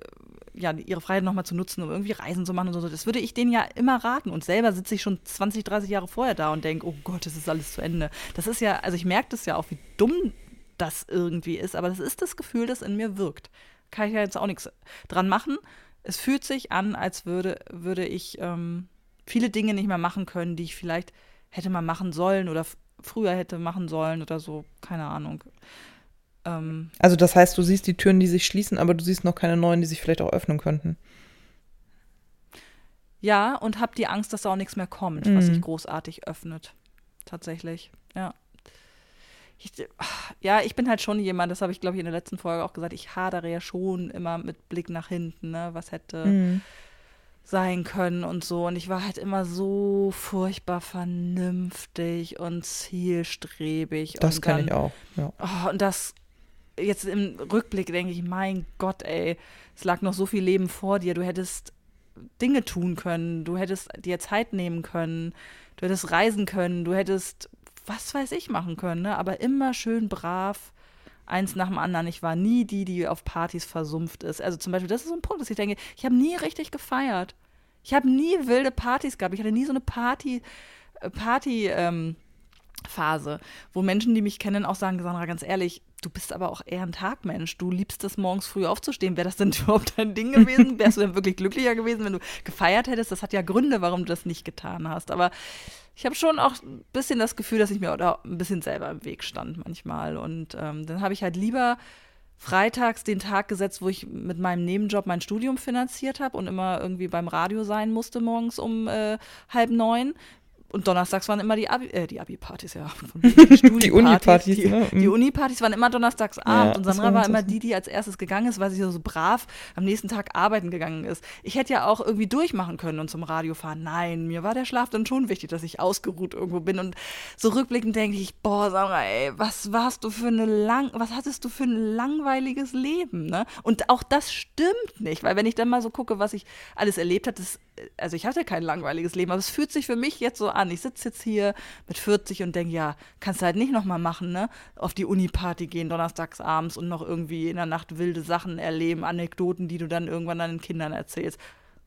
ja, ihre Freiheit nochmal zu nutzen, um irgendwie Reisen zu machen und so. Das würde ich denen ja immer raten. Und selber sitze ich schon 20, 30 Jahre vorher da und denke, oh Gott, das ist alles zu Ende. Das ist ja, also ich merke das ja auch, wie dumm das irgendwie ist, aber das ist das Gefühl, das in mir wirkt. Kann ich ja jetzt auch nichts dran machen. Es fühlt sich an, als würde, würde ich ähm, viele Dinge nicht mehr machen können, die ich vielleicht hätte mal machen sollen oder früher hätte machen sollen oder so. Keine Ahnung. Ähm, also das heißt, du siehst die Türen, die sich schließen, aber du siehst noch keine neuen, die sich vielleicht auch öffnen könnten. Ja, und hab die Angst, dass da auch nichts mehr kommt, mhm. was sich großartig öffnet. Tatsächlich, ja. Ich, ja, ich bin halt schon jemand, das habe ich, glaube ich, in der letzten Folge auch gesagt, ich hadere ja schon immer mit Blick nach hinten, ne? Was hätte, mhm. sein können und so. Und ich war halt immer so furchtbar vernünftig und zielstrebig. Das und kann dann, ich auch. Ja. Oh, und das jetzt im Rückblick denke ich, mein Gott, ey, es lag noch so viel Leben vor dir. Du hättest Dinge tun können, du hättest dir Zeit nehmen können, du hättest reisen können, du hättest was weiß ich machen können, ne? aber immer schön brav eins nach dem anderen. Ich war nie die, die auf Partys versumpft ist. Also zum Beispiel, das ist so ein Punkt, dass ich denke, ich habe nie richtig gefeiert. Ich habe nie wilde Partys gehabt. Ich hatte nie so eine Party, äh, Party, ähm, Phase, wo Menschen, die mich kennen, auch sagen, Sandra, ganz ehrlich, du bist aber auch eher ein Tagmensch. Du liebst es, morgens früh aufzustehen. Wäre das denn überhaupt dein Ding gewesen? Wärst du denn wirklich glücklicher gewesen, wenn du gefeiert hättest? Das hat ja Gründe, warum du das nicht getan hast. Aber ich habe schon auch ein bisschen das Gefühl, dass ich mir oder ein bisschen selber im Weg stand manchmal. Und ähm, dann habe ich halt lieber freitags den Tag gesetzt, wo ich mit meinem Nebenjob mein Studium finanziert habe und immer irgendwie beim Radio sein musste morgens um äh, halb neun, und donnerstags waren immer die Abi, äh, die Abi-Partys, ja. die Uni-Partys, die, ne? die Uni-Partys waren immer donnerstagsabend Ja, und Sandra war immer die, die als erstes gegangen ist, weil sie so, so brav am nächsten Tag arbeiten gegangen ist. Ich hätte ja auch irgendwie durchmachen können und zum Radio fahren. Nein, mir war der Schlaf dann schon wichtig, dass ich ausgeruht irgendwo bin. Und so rückblickend denke ich, boah, Sandra, ey, was warst du für eine lang, was hattest du für ein langweiliges Leben, ne? Und auch das stimmt nicht, weil wenn ich dann mal so gucke, was ich alles erlebt habe, das, also ich hatte kein langweiliges Leben, aber es fühlt sich für mich jetzt so an. Ich sitze jetzt hier mit 40 und denke, ja, kannst du halt nicht nochmal machen, ne? Auf die Uni-Party gehen, donnerstags abends und noch irgendwie in der Nacht wilde Sachen erleben, Anekdoten, die du dann irgendwann deinen Kindern erzählst.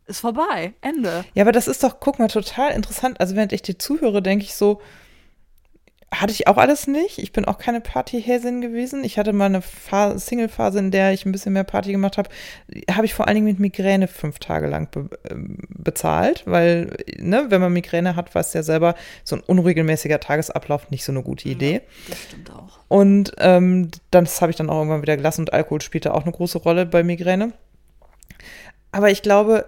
Ist vorbei. Ende. Ja, aber das ist doch, guck mal, total interessant. Also, während ich dir zuhöre, denke ich so, hatte ich auch alles nicht. Ich bin auch keine Partyhäsin gewesen. Ich hatte mal eine Single-Phase, in der ich ein bisschen mehr Party gemacht habe. Habe ich vor allen Dingen mit Migräne fünf Tage lang be ähm, bezahlt, weil, ne, wenn man Migräne hat, weiß ja selber, so ein unregelmäßiger Tagesablauf nicht so eine gute Idee. Das stimmt auch. Und ähm, dann- das habe ich dann auch irgendwann wieder gelassen und Alkohol spielte auch eine große Rolle bei Migräne. Aber ich glaube,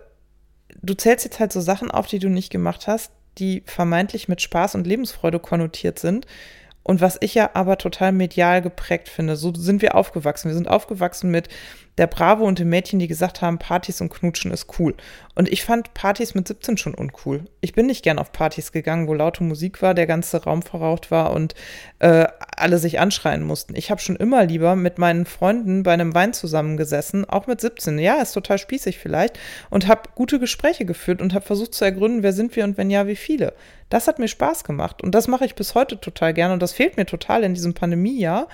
du zählst jetzt halt so Sachen auf, die du nicht gemacht hast, die vermeintlich mit Spaß und Lebensfreude konnotiert sind. Und was ich ja aber total medial geprägt finde, so sind wir aufgewachsen. Wir sind aufgewachsen mit der Bravo und den Mädchen, die gesagt haben, Partys und Knutschen ist cool. Und ich fand Partys mit 17 schon uncool. Ich bin nicht gern auf Partys gegangen, wo laute Musik war, der ganze Raum verraucht war und äh, alle sich anschreien mussten. Ich habe schon immer lieber mit meinen Freunden bei einem Wein zusammengesessen, auch mit 17. Ja, ist total spießig vielleicht. Und habe gute Gespräche geführt und habe versucht zu ergründen, wer sind wir und wenn ja, wie viele. Das hat mir Spaß gemacht und das mache ich bis heute total gern und das fehlt mir total in diesem Pandemiejahr.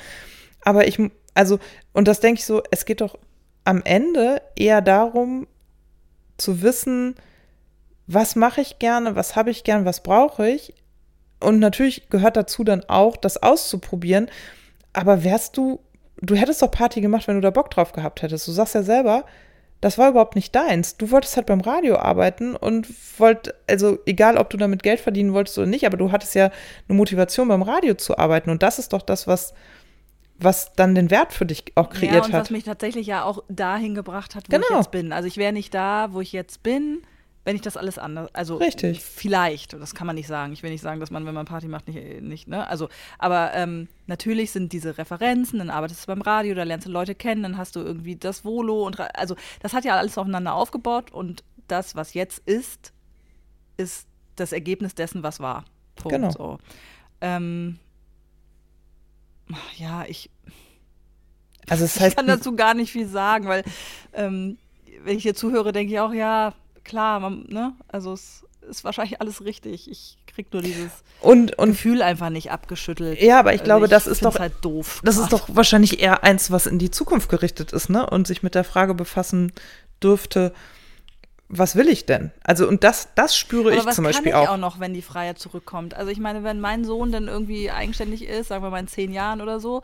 Aber ich, also, und das denke ich so, es geht doch am Ende eher darum, zu wissen, was mache ich gerne, was habe ich gern, was brauche ich. Und natürlich gehört dazu dann auch, das auszuprobieren. Aber wärst du, du hättest doch Party gemacht, wenn du da Bock drauf gehabt hättest. Du sagst ja selber, das war überhaupt nicht deins. Du wolltest halt beim Radio arbeiten und wollt, also egal, ob du damit Geld verdienen wolltest oder nicht, aber du hattest ja eine Motivation beim Radio zu arbeiten. Und das ist doch das, was, was dann den Wert für dich auch kreiert ja, und hat. was mich tatsächlich ja auch dahin gebracht hat, wo ich Genau. jetzt bin. Also ich wäre nicht da, wo ich jetzt bin, wenn ich das alles anders, also Richtig. vielleicht, das kann man nicht sagen. Ich will nicht sagen, dass man, wenn man Party macht, nicht, nicht ne? Also, aber ähm, natürlich sind diese Referenzen, dann arbeitest du beim Radio, da lernst du Leute kennen, dann hast du irgendwie das Volo und also das hat ja alles aufeinander aufgebaut und das, was jetzt ist, ist das Ergebnis dessen, was war. Punkt. Genau. So. Ähm, ja, ich, also es ich heißt, kann dazu gar nicht viel sagen, weil ähm, wenn ich dir zuhöre, denke ich auch, ja, klar, man, ne? Also es ist wahrscheinlich alles richtig. Ich krieg nur dieses und, und Gefühl einfach nicht abgeschüttelt. Ja, aber ich glaube, das ist doch- halt doof. Das ist doch wahrscheinlich eher eins, was in die Zukunft gerichtet ist, ne? Und sich mit der Frage befassen dürfte, was will ich denn? Also, und das, das spüre aber ich was zum kann Beispiel ich auch. auch noch, wenn die Freiheit zurückkommt? Also ich meine, wenn mein Sohn dann irgendwie eigenständig ist, sagen wir mal in zehn Jahren oder so,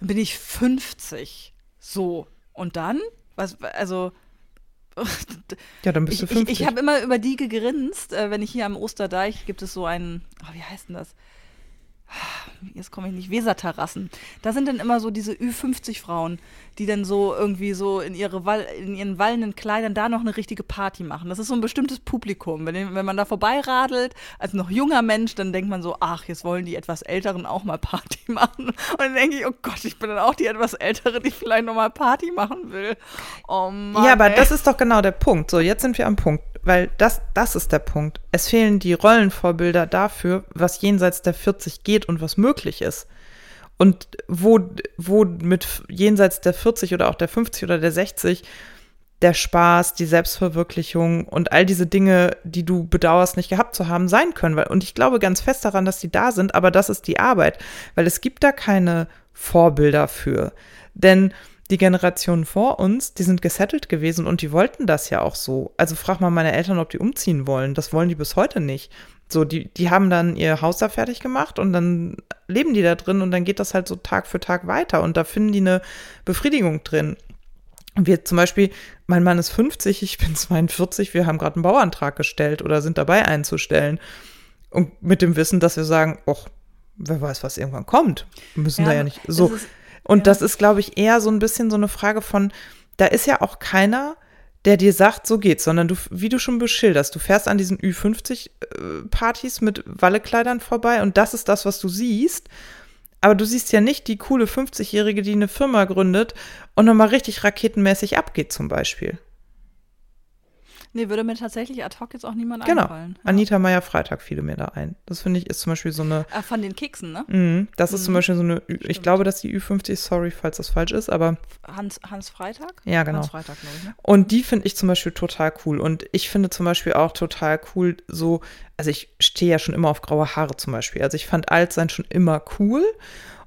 dann bin ich 50. So. Und dann? Was, also. Ja, dann bist Ich, du ich, 50. ich habe immer über die gegrinst, äh, wenn ich hier am Osterdeich gibt es so einen, oh, wie heißt denn das? Jetzt komme ich nicht, Weserterrassen. Da sind dann immer so diese Ü50-Frauen, die dann so irgendwie so in, ihre Wall, in ihren wallenden Kleidern da noch eine richtige Party machen. Das ist so ein bestimmtes Publikum. Wenn, wenn man da vorbeiradelt, als noch junger Mensch, dann denkt man so, ach, jetzt wollen die etwas Älteren auch mal Party machen. Und dann denke ich, oh Gott, ich bin dann auch die etwas Ältere, die vielleicht noch mal Party machen will. Oh Mann, ja, aber ey. das ist doch genau der Punkt. So, jetzt sind wir am Punkt. Weil das, das ist der Punkt. Es fehlen die Rollenvorbilder dafür, was jenseits der 40 geht und was möglich ist. Und wo, wo mit jenseits der 40 oder auch der 50 oder der 60 der Spaß, die Selbstverwirklichung und all diese Dinge, die du bedauerst, nicht gehabt zu haben, sein können. Und ich glaube ganz fest daran, dass die da sind, aber das ist die Arbeit, weil es gibt da keine Vorbilder für. Denn die Generationen vor uns, die sind gesettelt gewesen und die wollten das ja auch so. Also frag mal meine Eltern, ob die umziehen wollen. Das wollen die bis heute nicht. So, die, die haben dann ihr Haus da fertig gemacht und dann leben die da drin und dann geht das halt so Tag für Tag weiter und da finden die eine Befriedigung drin. Wir zum Beispiel, mein Mann ist 50, ich bin 42, wir haben gerade einen Bauantrag gestellt oder sind dabei einzustellen. Und mit dem Wissen, dass wir sagen, ach, wer weiß, was irgendwann kommt. Wir müssen ja, da ja nicht so. Ist, und ja. das ist, glaube ich, eher so ein bisschen so eine Frage von, da ist ja auch keiner, der dir sagt, so geht's, sondern du, wie du schon beschilderst, du fährst an diesen Ü50-Partys äh, mit Wallekleidern vorbei und das ist das, was du siehst. Aber du siehst ja nicht die coole 50-Jährige, die eine Firma gründet und nochmal richtig raketenmäßig abgeht, zum Beispiel. Nee, würde mir tatsächlich ad hoc jetzt auch niemand genau. einfallen. Ja. Anita Meyer Freitag fiel mir da ein. Das finde ich ist zum Beispiel so eine. Ach, von den Keksen, ne? Mh, das ist mhm. zum Beispiel so eine. Stimmt. Ich glaube, dass die Ü50, sorry, falls das falsch ist, aber. Hans, Hans Freitag? Ja, genau. Hans Freitag, glaube ich. Ne? Und die finde ich zum Beispiel total cool. Und ich finde zum Beispiel auch total cool, so. Also ich stehe ja schon immer auf graue Haare zum Beispiel. Also ich fand Altsein schon immer cool.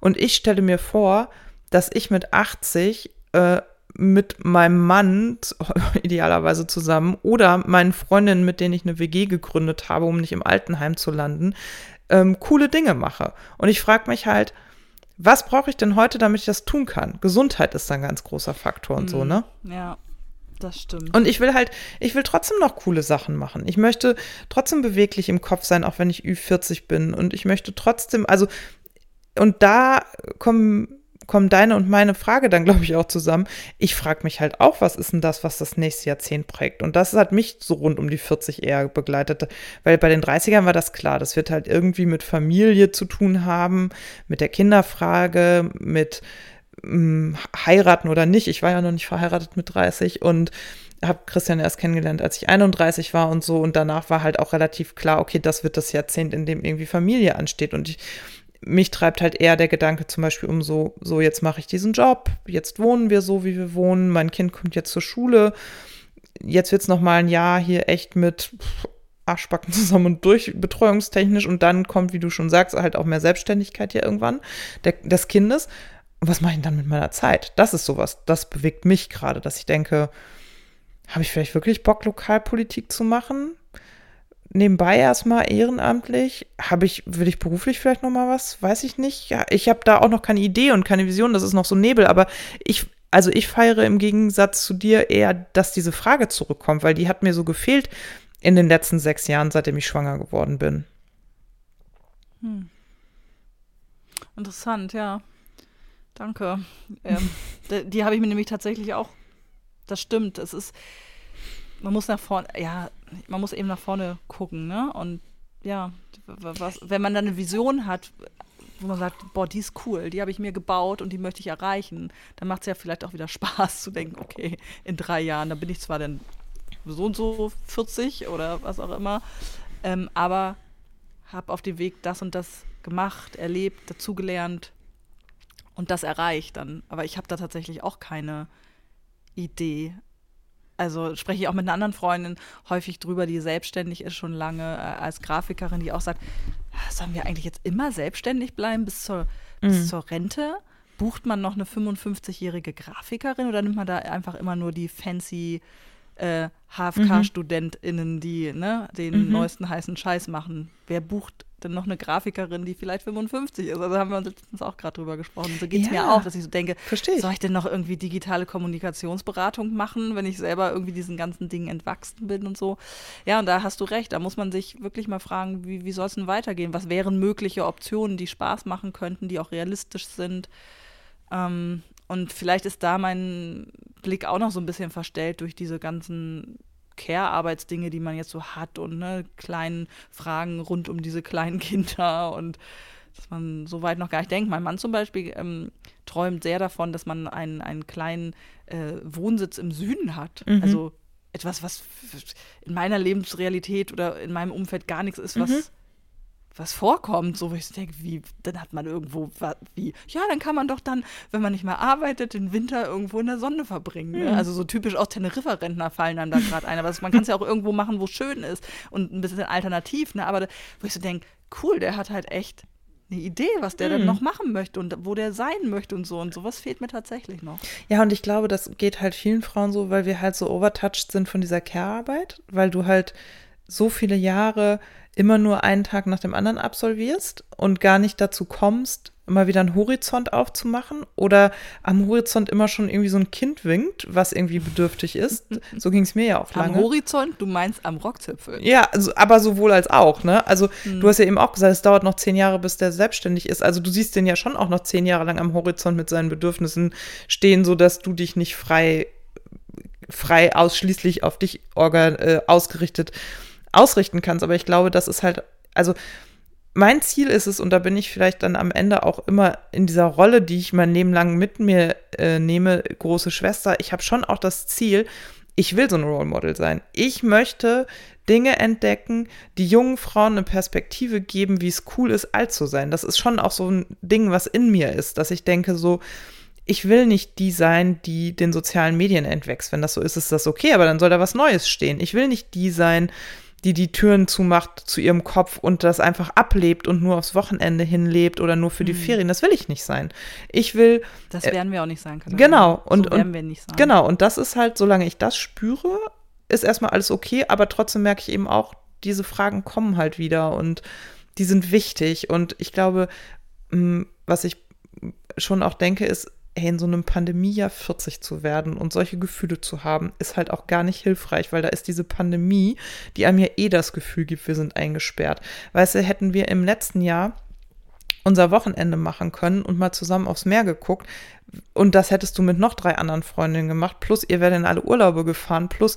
Und ich stelle mir vor, dass ich mit 80 äh, mit meinem Mann idealerweise zusammen oder meinen Freundinnen, mit denen ich eine WG gegründet habe, um nicht im Altenheim zu landen, ähm, coole Dinge mache. Und ich frage mich halt, was brauche ich denn heute, damit ich das tun kann? Gesundheit ist ein ganz großer Faktor und mhm. so, ne? Ja. Das stimmt. Und ich will halt, ich will trotzdem noch coole Sachen machen. Ich möchte trotzdem beweglich im Kopf sein, auch wenn ich Ü40 bin. Und ich möchte trotzdem, also, und da kommen kommt deine und meine Frage dann, glaube ich, auch zusammen. Ich frage mich halt auch, was ist denn das, was das nächste Jahrzehnt prägt? Und das hat mich so rund um die 40 eher begleitet, weil bei den 30ern war das klar, das wird halt irgendwie mit Familie zu tun haben, mit der Kinderfrage, mit mh, hm, heiraten oder nicht. Ich war ja noch nicht verheiratet mit 30 und habe Christian erst kennengelernt, als ich 31 war und so. Und danach war halt auch relativ klar, okay, das wird das Jahrzehnt, in dem irgendwie Familie ansteht. Und ich mich treibt halt eher der Gedanke zum Beispiel um so, so jetzt mache ich diesen Job, jetzt wohnen wir so, wie wir wohnen, mein Kind kommt jetzt zur Schule, jetzt wird es nochmal ein Jahr hier echt mit Arschbacken zusammen und durch, betreuungstechnisch und dann kommt, wie du schon sagst, halt auch mehr Selbstständigkeit hier irgendwann der, des Kindes. Und was mache ich dann mit meiner Zeit? Das ist sowas, das bewegt mich gerade, dass ich denke, habe ich vielleicht wirklich Bock, Lokalpolitik zu machen? Nebenbei erstmal ehrenamtlich. Habe ich, will ich beruflich vielleicht noch mal was? Weiß ich nicht. Ja, ich habe da auch noch keine Idee und keine Vision. Das ist noch so Nebel. Aber ich, also ich feiere im Gegensatz zu dir eher, dass diese Frage zurückkommt, weil die hat mir so gefehlt in den letzten sechs Jahren, seitdem ich schwanger geworden bin. Hm. Interessant, ja. Danke. Ähm, die, die habe ich mir nämlich tatsächlich auch. Das stimmt. Es ist, man muss nach vorne, ja, man muss eben nach vorne gucken, ne? Und ja, was, wenn man dann eine Vision hat, wo man sagt, boah, die ist cool, die habe ich mir gebaut und die möchte ich erreichen, dann macht es ja vielleicht auch wieder Spaß zu denken, okay, in drei Jahren, da bin ich zwar dann so und so 40 oder was auch immer, ähm, aber habe auf dem Weg das und das gemacht, erlebt, dazugelernt und das erreicht dann. Aber ich habe da tatsächlich auch keine Idee also spreche ich auch mit einer anderen Freundin häufig drüber, die selbstständig ist schon lange äh, als Grafikerin, die auch sagt, ah, sollen wir eigentlich jetzt immer selbstständig bleiben bis zur, mhm. bis zur Rente? Bucht man noch eine 55-jährige Grafikerin oder nimmt man da einfach immer nur die fancy äh, HFK-StudentInnen, die ne, den mhm. neuesten heißen Scheiß machen? Wer bucht dann noch eine Grafikerin, die vielleicht 55 ist. Also haben wir uns letztens auch gerade drüber gesprochen. So geht es ja, mir auch, dass ich so denke, verstehe. soll ich denn noch irgendwie digitale Kommunikationsberatung machen, wenn ich selber irgendwie diesen ganzen Dingen entwachsen bin und so. Ja, und da hast du recht. Da muss man sich wirklich mal fragen, wie, wie soll es denn weitergehen? Was wären mögliche Optionen, die Spaß machen könnten, die auch realistisch sind? Ähm, und vielleicht ist da mein Blick auch noch so ein bisschen verstellt durch diese ganzen Care-Arbeitsdinge, die man jetzt so hat und ne, kleinen Fragen rund um diese kleinen Kinder und dass man so weit noch gar nicht denkt. Mein Mann zum Beispiel ähm, träumt sehr davon, dass man einen, einen kleinen äh, Wohnsitz im Süden hat. Mhm. Also etwas, was in meiner Lebensrealität oder in meinem Umfeld gar nichts ist, was, mhm. Was vorkommt. So, wo ich denke, wie, dann hat man irgendwo, wie, ja, dann kann man doch dann, wenn man nicht mehr arbeitet, den Winter irgendwo in der Sonne verbringen. Ne? Mhm. Also so typisch aus Teneriffa-Rentner fallen dann da gerade ein. Aber man kann es ja auch irgendwo machen, wo es schön ist und ein bisschen alternativ. Ne? Aber wo ich so denke, cool, der hat halt echt eine Idee, was der hm. dann noch machen möchte und wo der sein möchte und so. Und sowas fehlt mir tatsächlich noch. Ja, und ich glaube, das geht halt vielen Frauen so, weil wir halt so overtouched sind von dieser Care-Arbeit, weil du halt so viele Jahre immer nur einen Tag nach dem anderen absolvierst und gar nicht dazu kommst, immer wieder einen Horizont aufzumachen oder am Horizont immer schon irgendwie so ein Kind winkt, was irgendwie bedürftig ist. So ging es mir ja auch lange. Am Horizont, du meinst am Rockzipfel. Ja, also, aber sowohl als auch, ne? Also hm. du hast ja eben auch gesagt, es dauert noch zehn Jahre, bis der selbstständig ist. Also du siehst den ja schon auch noch zehn Jahre lang am Horizont mit seinen Bedürfnissen stehen, sodass du dich nicht frei, frei ausschließlich auf dich organ, äh, ausgerichtet ausrichten kannst. Aber ich glaube, das ist halt, also mein Ziel ist es, und da bin ich vielleicht dann am Ende auch immer in dieser Rolle, die ich mein Leben lang mit mir äh, nehme, große Schwester, ich habe schon auch das Ziel, ich will so ein Role Model sein. Ich möchte Dinge entdecken, die jungen Frauen eine Perspektive geben, wie es cool ist, alt zu sein. Das ist schon auch so ein Ding, was in mir ist, dass ich denke so, ich will nicht die sein, die den sozialen Medien entwächst. Wenn das so ist, ist das okay, aber dann soll da was Neues stehen. Ich will nicht die sein, die die Türen zumacht zu ihrem Kopf und das einfach ablebt und nur aufs Wochenende hinlebt oder nur für die mhm. Ferien. Das will ich nicht sein. Ich will. Das äh, werden wir auch nicht sein können. Genau. Und, so werden wir nicht sein. Genau. Und das ist halt, solange ich das spüre, ist erstmal alles okay. Aber trotzdem merke ich eben auch, diese Fragen kommen halt wieder und die sind wichtig. Und ich glaube, mm, was ich schon auch denke, ist, ey, in so einem Pandemiejahr 40 zu werden und solche Gefühle zu haben, ist halt auch gar nicht hilfreich, weil da ist diese Pandemie, die einem ja eh das Gefühl gibt, wir sind eingesperrt. Weißt du, hätten wir im letzten Jahr unser Wochenende machen können und mal zusammen aufs Meer geguckt. Und das hättest du mit noch drei anderen Freundinnen gemacht. Plus, ihr werdet in alle Urlaube gefahren. Plus,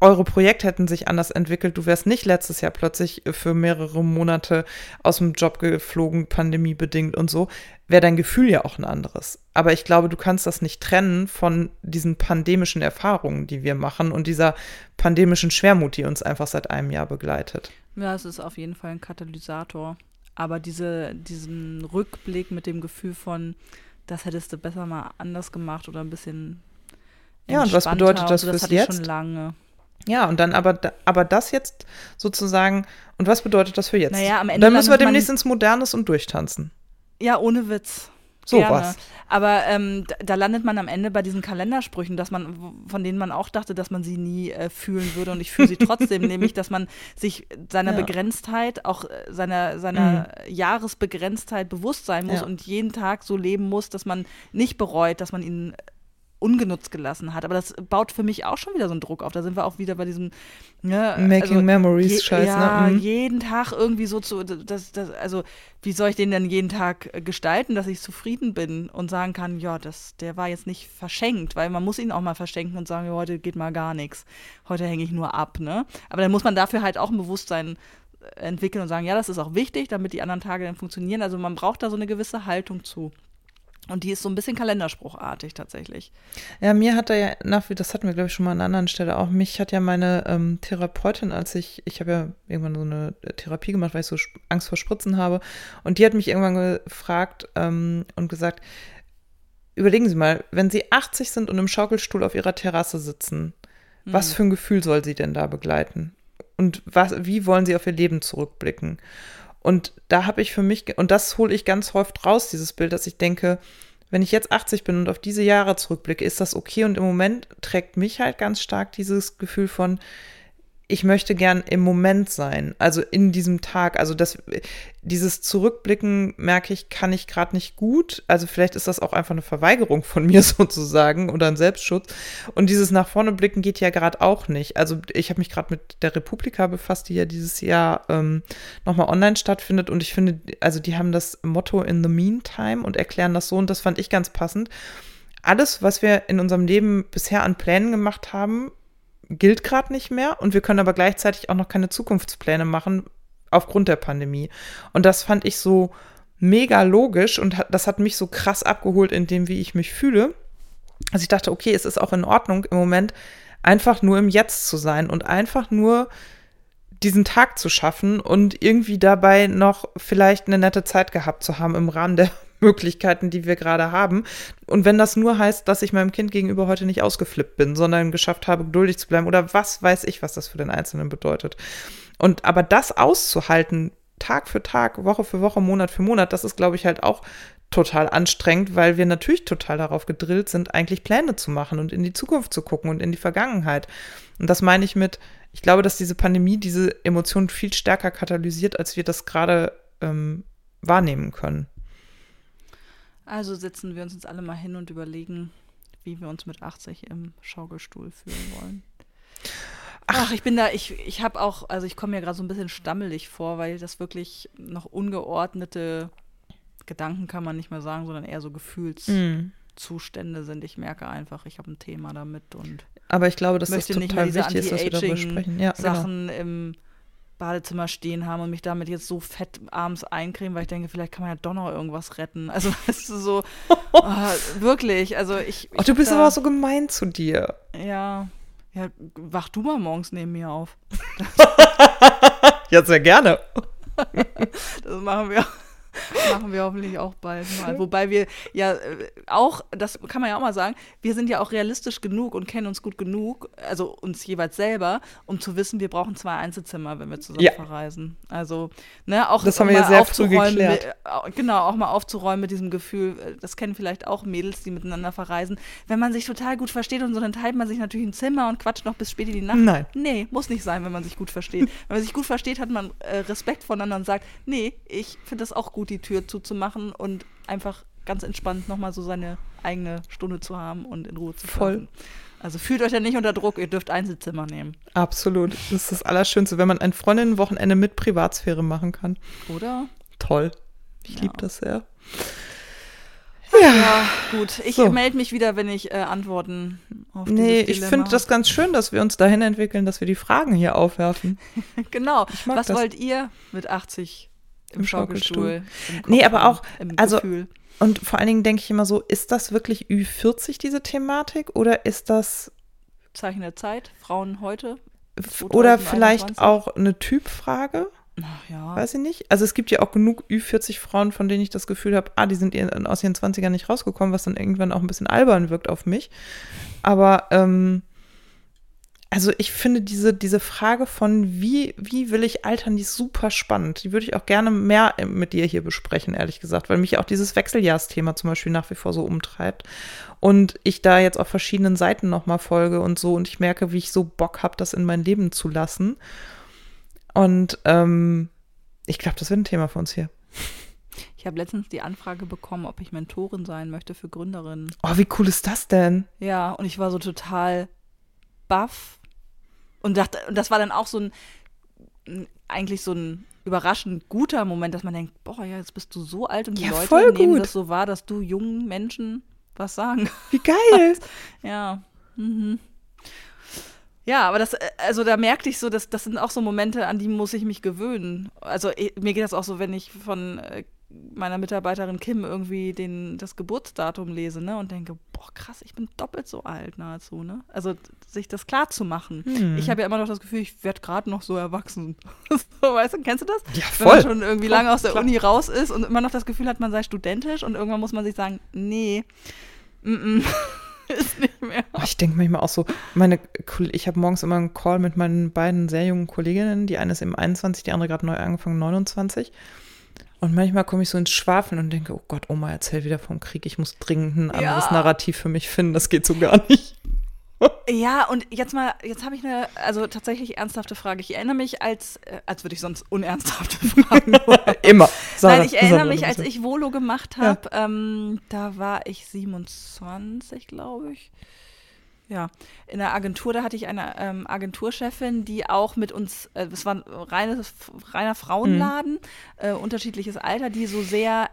eure Projekte hätten sich anders entwickelt. Du wärst nicht letztes Jahr plötzlich für mehrere Monate aus dem Job geflogen, pandemiebedingt und so, wäre dein Gefühl ja auch ein anderes. Aber ich glaube, du kannst das nicht trennen von diesen pandemischen Erfahrungen, die wir machen und dieser pandemischen Schwermut, die uns einfach seit einem Jahr begleitet. Ja, es ist auf jeden Fall ein Katalysator. Aber diese, diesen Rückblick mit dem Gefühl von, das hättest du besser mal anders gemacht oder ein bisschen ja, und was bedeutet das, so, das fürs jetzt? Ja, und dann aber, aber das jetzt sozusagen, und was bedeutet das für jetzt? Naja, am Ende dann müssen wir demnächst ins Modernes und durchtanzen. Ja, ohne Witz. So was. Aber ähm, da, da, landet man am Ende bei diesen Kalendersprüchen, dass man, von denen man auch dachte, dass man sie nie äh, fühlen würde. Und ich fühle sie trotzdem, nämlich, dass man sich seiner ja. Begrenztheit, auch äh, seiner, seiner mhm. Jahresbegrenztheit bewusst sein muss ja. und jeden Tag so leben muss, dass man nicht bereut, dass man ihn ungenutzt gelassen hat. Aber das baut für mich auch schon wieder so einen Druck auf. Da sind wir auch wieder bei diesem ne, Making also, Memories Scheiß. Ja, ne? Mhm. jeden Tag irgendwie so zu, das, das, also wie soll ich den denn jeden Tag gestalten, dass ich zufrieden bin und sagen kann, ja, das, der war jetzt nicht verschenkt, weil man muss ihn auch mal verschenken und sagen, ja, heute geht mal gar nichts. Heute hänge ich nur ab, ne? Aber dann muss man dafür halt auch ein Bewusstsein entwickeln und sagen, ja, das ist auch wichtig, damit die anderen Tage dann funktionieren. Also man braucht da so eine gewisse Haltung zu. Und die ist so ein bisschen kalenderspruchartig tatsächlich. Ja, mir hat er ja nach wie, das hatten wir, glaube ich, schon mal an einer anderen Stelle auch, mich hat ja meine ähm, Therapeutin, als ich, ich habe ja irgendwann so eine Therapie gemacht, weil ich so Angst vor Spritzen habe. Und die hat mich irgendwann gefragt ähm, und gesagt, überlegen Sie mal, wenn Sie 80 sind und im Schaukelstuhl auf Ihrer Terrasse sitzen, mhm. was für ein Gefühl soll Sie denn da begleiten? Und was, wie wollen Sie auf Ihr Leben zurückblicken? Und da habe ich für mich, und das hole ich ganz häufig raus, dieses Bild, dass ich denke, wenn ich jetzt 80 bin und auf diese Jahre zurückblicke, ist das okay. Und im Moment trägt mich halt ganz stark dieses Gefühl von, ich möchte gern im Moment sein, also in diesem Tag. Also das, dieses Zurückblicken, merke ich, kann ich gerade nicht gut. Also vielleicht ist das auch einfach eine Verweigerung von mir sozusagen oder ein Selbstschutz. Und dieses nach vorne blicken geht ja gerade auch nicht. Also ich habe mich gerade mit der Republika befasst, die ja dieses Jahr ähm, nochmal online stattfindet. Und ich finde, also die haben das Motto in the meantime und erklären das so. Und das fand ich ganz passend. Alles, was wir in unserem Leben bisher an Plänen gemacht haben, gilt gerade nicht mehr und wir können aber gleichzeitig auch noch keine Zukunftspläne machen aufgrund der Pandemie. Und das fand ich so mega logisch und das hat mich so krass abgeholt in dem, wie ich mich fühle. Also ich dachte, okay, es ist auch in Ordnung im Moment einfach nur im Jetzt zu sein und einfach nur diesen Tag zu schaffen und irgendwie dabei noch vielleicht eine nette Zeit gehabt zu haben im Rahmen der Möglichkeiten, die wir gerade haben. Und wenn das nur heißt, dass ich meinem Kind gegenüber heute nicht ausgeflippt bin, sondern geschafft habe, geduldig zu bleiben oder was weiß ich, was das für den Einzelnen bedeutet. Und aber das auszuhalten, Tag für Tag, Woche für Woche, Monat für Monat, das ist, glaube ich, halt auch total anstrengend, weil wir natürlich total darauf gedrillt sind, eigentlich Pläne zu machen und in die Zukunft zu gucken und in die Vergangenheit. Und das meine ich mit, ich glaube, dass diese Pandemie diese Emotionen viel stärker katalysiert, als wir das gerade ähm, wahrnehmen können. Also setzen wir uns jetzt alle mal hin und überlegen, wie wir uns mit 80 im Schaukelstuhl fühlen wollen. Ach, ich bin da, ich, ich habe auch, also ich komme mir gerade so ein bisschen stammelig vor, weil das wirklich noch ungeordnete Gedanken kann man nicht mehr sagen, sondern eher so Gefühlszustände mm. sind. Ich merke einfach, ich habe ein Thema damit und aber ich glaube, dass das total wichtig ist, dass wir darüber sprechen. Ja, genau. Sachen genau. im Badezimmer stehen haben und mich damit jetzt so fett abends eincremen, weil ich denke, vielleicht kann man ja doch noch irgendwas retten. Also, weißt du, so oh, wirklich. Also ich. Ach, du bist da, aber auch so gemein zu dir. Ja. Ja, wach du mal morgens neben mir auf. ja, sehr gerne. das machen wir. Machen wir hoffentlich auch bald mal. Wobei wir ja äh, auch, das kann man ja auch mal sagen, wir sind ja auch realistisch genug und kennen uns gut genug, also uns jeweils selber, um zu wissen, wir brauchen zwei Einzelzimmer, wenn wir zusammen ja. verreisen. Also, ne, auch das haben wir ja sehr früh geklärt. Mit, genau, auch mal aufzuräumen mit diesem Gefühl, äh, das kennen vielleicht auch Mädels, die miteinander verreisen. Wenn man sich total gut versteht und so, dann teilt man sich natürlich ein Zimmer und quatscht noch bis spät in die Nacht. Nein. Nee, muss nicht sein, wenn man sich gut versteht. wenn man sich gut versteht, hat man äh, Respekt voneinander und sagt, nee, ich finde das auch gut, die Tür zuzumachen und einfach ganz entspannt nochmal so seine eigene Stunde zu haben und in Ruhe zu Voll. Also fühlt euch ja nicht unter Druck, ihr dürft Einzelzimmer nehmen. Absolut. Das ist das Allerschönste, wenn man ein Freundinnenwochenende mit Privatsphäre machen kann. Oder? Toll. Ich ja. liebe das sehr. Ja. ja, gut. Ich so. melde mich wieder, wenn ich äh, Antworten auf Nee, ich finde das ganz schön, dass wir uns dahin entwickeln, dass wir die Fragen hier aufwerfen. genau. Was das. wollt ihr mit 80 im, im Schaukelstuhl. Im nee, aber auch, also, Gefühl. und vor allen Dingen denke ich immer so, ist das wirklich Ü40 diese Thematik oder ist das Zeichen der Zeit, Frauen heute? Oder vielleicht auch eine Typfrage? Ach ja. Weiß ich nicht. Also es gibt ja auch genug Ü40 Frauen, von denen ich das Gefühl habe, ah, die sind aus ihren 20ern nicht rausgekommen, was dann irgendwann auch ein bisschen albern wirkt auf mich. Aber ähm, also ich finde diese, diese Frage von, wie, wie will ich altern, die ist super spannend. Die würde ich auch gerne mehr mit dir hier besprechen, ehrlich gesagt, weil mich auch dieses Wechseljahrsthema zum Beispiel nach wie vor so umtreibt. Und ich da jetzt auf verschiedenen Seiten nochmal folge und so und ich merke, wie ich so Bock habe, das in mein Leben zu lassen. Und ähm, ich glaube, das wird ein Thema für uns hier. Ich habe letztens die Anfrage bekommen, ob ich Mentorin sein möchte für Gründerinnen. Oh, wie cool ist das denn? Ja, und ich war so total baff und, dachte, und das war dann auch so ein, eigentlich so ein überraschend guter Moment, dass man denkt, boah, ja, jetzt bist du so alt und die ja, Leute nehmen gut. das so wahr, dass du jungen Menschen was sagen. Wie geil. ja. Mhm. Ja, aber das, äh, also da merkte ich so, dass das sind auch so Momente, an die muss ich mich gewöhnen. Also mir geht das auch so, wenn ich von äh, meiner Mitarbeiterin Kim irgendwie den, das Geburtsdatum lese, ne, und denke, boah, krass, ich bin doppelt so alt nahezu, ne? Also sich das klar zu machen. Hm. Ich habe ja immer noch das Gefühl, ich werde gerade noch so erwachsen. so, weißt du, kennst du das? Ja, voll. Wenn man schon irgendwie lange aus der klar. Uni raus ist und immer noch das Gefühl hat, man sei studentisch und irgendwann muss man sich sagen, nee, mm -mm. ist nicht mehr. Ich denke manchmal auch so, meine, ich habe morgens immer einen Call mit meinen beiden sehr jungen Kolleginnen. Die eine ist eben 21, die andere gerade neu angefangen, 29. Und manchmal komme ich so ins Schwafeln und denke, oh Gott, Oma, erzähl wieder vom Krieg. Ich muss dringend ein anderes ja. Narrativ für mich finden. Das geht so gar nicht. Ja, und jetzt mal, jetzt habe ich eine, also tatsächlich ernsthafte Frage. Ich erinnere mich als, äh, als würde ich sonst unernsthafte Fragen. Immer. Sarah, Nein, ich erinnere Sarah, mich, als ich Volo gemacht habe, ja. ähm, da war ich 27, glaube ich ja, in der Agentur, da hatte ich eine ähm, Agenturchefin, die auch mit uns, äh, das war ein reines, reiner Frauenladen, mhm. äh, unterschiedliches Alter, die so sehr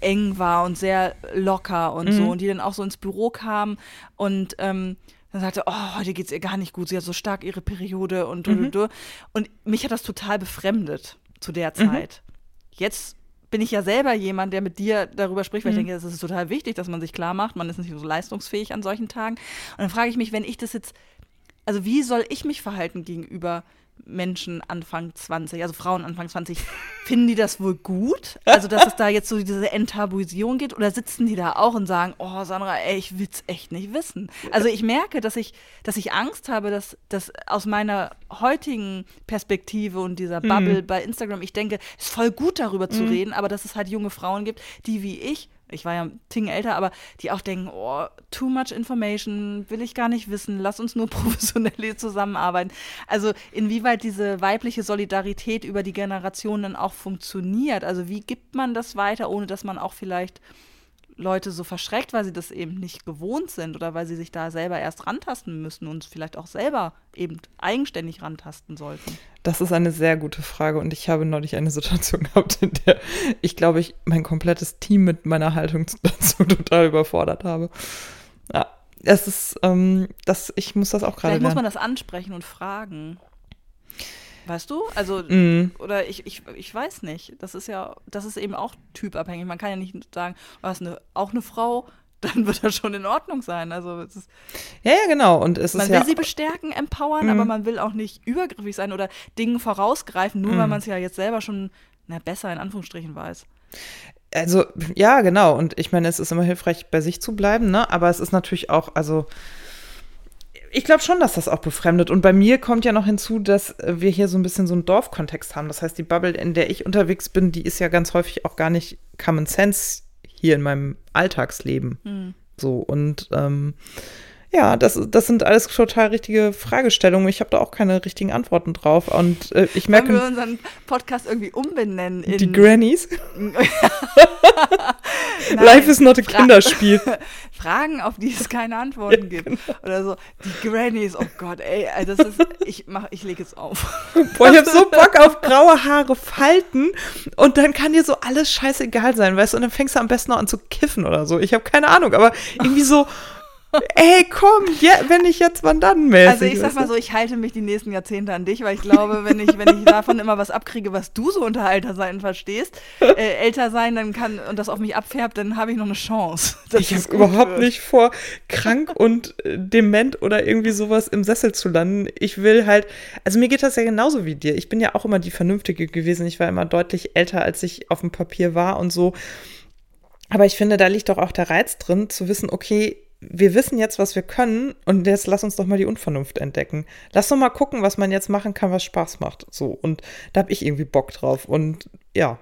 eng war und sehr locker und mhm. so und die dann auch so ins Büro kam und ähm, dann sagte, oh, heute geht es ihr gar nicht gut, sie hat so stark ihre Periode und mhm. und mich hat das total befremdet zu der mhm. Zeit. Jetzt bin ich ja selber jemand, der mit dir darüber spricht, weil mhm. ich denke, es ist total wichtig, dass man sich klar macht, man ist nicht so leistungsfähig an solchen Tagen. Und dann frage ich mich, wenn ich das jetzt also wie soll ich mich verhalten gegenüber Menschen Anfang 20, also Frauen Anfang 20, finden die das wohl gut? Also, dass es da jetzt so diese Enttabuisierung geht? Oder sitzen die da auch und sagen, oh Sandra, ey, ich will's echt nicht wissen? Also, ich merke, dass ich, dass ich Angst habe, dass, dass aus meiner heutigen Perspektive und dieser Bubble mhm. bei Instagram, ich denke, es ist voll gut darüber zu mhm. reden, aber dass es halt junge Frauen gibt, die wie ich ich war ja ein Ting älter, aber die auch denken, oh, too much information, will ich gar nicht wissen, lass uns nur professionell zusammenarbeiten. Also inwieweit diese weibliche Solidarität über die Generationen auch funktioniert. Also wie gibt man das weiter, ohne dass man auch vielleicht Leute so verschreckt, weil sie das eben nicht gewohnt sind oder weil sie sich da selber erst rantasten müssen und vielleicht auch selber eben eigenständig rantasten sollten? Das ist eine sehr gute Frage und ich habe neulich eine Situation gehabt, in der ich glaube, ich mein komplettes Team mit meiner Haltung dazu total überfordert habe. Ja, es ist, ähm, das, ich muss das auch gerade Vielleicht muss man das ansprechen und fragen. Weißt du? Also, mm. oder ich, ich, ich weiß nicht. Das ist ja, das ist eben auch typabhängig. Man kann ja nicht sagen, du hast eine, auch eine Frau, dann wird das schon in Ordnung sein. Also es ist, ja, ja, genau. Und es man ist will ja, sie bestärken, empowern, mm. aber man will auch nicht übergriffig sein oder Dingen vorausgreifen, nur mm. weil man es ja jetzt selber schon na, besser in Anführungsstrichen weiß. Also, ja, genau. Und ich meine, es ist immer hilfreich, bei sich zu bleiben, ne? Aber es ist natürlich auch, also ich glaube schon, dass das auch befremdet. Und bei mir kommt ja noch hinzu, dass wir hier so ein bisschen so einen Dorfkontext haben. Das heißt, die Bubble, in der ich unterwegs bin, die ist ja ganz häufig auch gar nicht Common Sense hier in meinem Alltagsleben. Mhm. So und ähm, ja, das, das sind alles total richtige Fragestellungen. Ich habe da auch keine richtigen Antworten drauf. Und äh, ich merke. Wollen wir unseren Podcast irgendwie umbenennen in. Die Grannies? Life is not a Fra Kinderspiel. Fragen, auf die es keine Antworten ja, gibt. Genau. Oder so. Die Grannies, oh Gott, ey, das ist. Ich, mach, ich lege es auf. Boah, ich habe so Bock auf graue Haare falten und dann kann dir so alles scheißegal sein, weißt du? Und dann fängst du am besten noch an zu kiffen oder so. Ich habe keine Ahnung, aber irgendwie so ey, komm, ja, wenn ich jetzt, wann dann mäßig. Also ich sag mal so, ich halte mich die nächsten Jahrzehnte an dich, weil ich glaube, wenn ich, wenn ich davon immer was abkriege, was du so unter Alter sein verstehst, äh, älter sein, dann kann und das auf mich abfärbt, dann habe ich noch eine Chance. Ich habe überhaupt wird. nicht vor, krank und äh, dement oder irgendwie sowas im Sessel zu landen. Ich will halt, also mir geht das ja genauso wie dir. Ich bin ja auch immer die Vernünftige gewesen. Ich war immer deutlich älter, als ich auf dem Papier war und so. Aber ich finde, da liegt doch auch der Reiz drin, zu wissen, okay, wir wissen jetzt, was wir können und jetzt lass uns doch mal die Unvernunft entdecken. Lass doch mal gucken, was man jetzt machen kann, was Spaß macht. So, und da habe ich irgendwie Bock drauf. Und ja.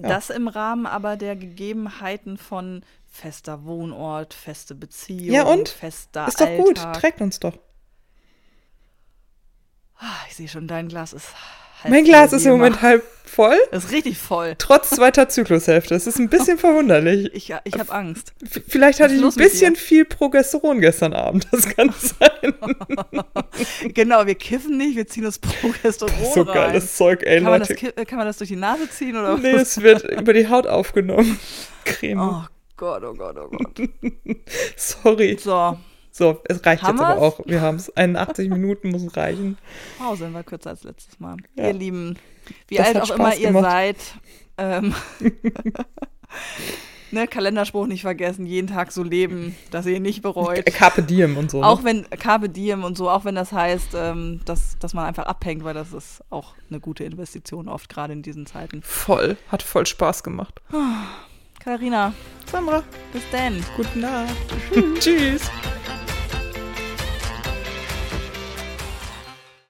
ja. Das im Rahmen aber der Gegebenheiten von fester Wohnort, feste Beziehung, ja, und? fester Ist doch Alltag. gut, trägt uns doch. Ah, ich sehe schon, dein Glas ist halb Mein Glas ist im Moment halb voll. Das ist richtig voll. Trotz zweiter Zyklushälfte. Es ist ein bisschen verwunderlich. Ich, ich habe Angst. Vielleicht hatte ich ein bisschen viel Progesteron gestern Abend. Das kann sein. genau, wir kiffen nicht, wir ziehen das Progesteron das ist so rein. geiles Zeug, ey, kann Leute. Man das, kann man das durch die Nase ziehen? Oder nee, es wird über die Haut aufgenommen. Creme. Oh Gott, oh Gott, oh Gott. Sorry. So. So, es reicht haben jetzt wir's? aber auch. Wir haben es. 81 Minuten muss reichen. Wow, sind wir kürzer als letztes Mal. Ja. Ihr Lieben, wie das alt auch Spaß immer ihr gemacht. seid, ähm, ne, Kalenderspruch nicht vergessen, jeden Tag so leben, dass ihr nicht bereut. Carpe diem und so. Ne? Auch wenn, Carpe diem und so, auch wenn das heißt, ähm, dass, dass man einfach abhängt, weil das ist auch eine gute Investition oft, gerade in diesen Zeiten. Voll, hat voll Spaß gemacht. Katharina. Sandra. Bis dann. Guten Nacht. Tschüss.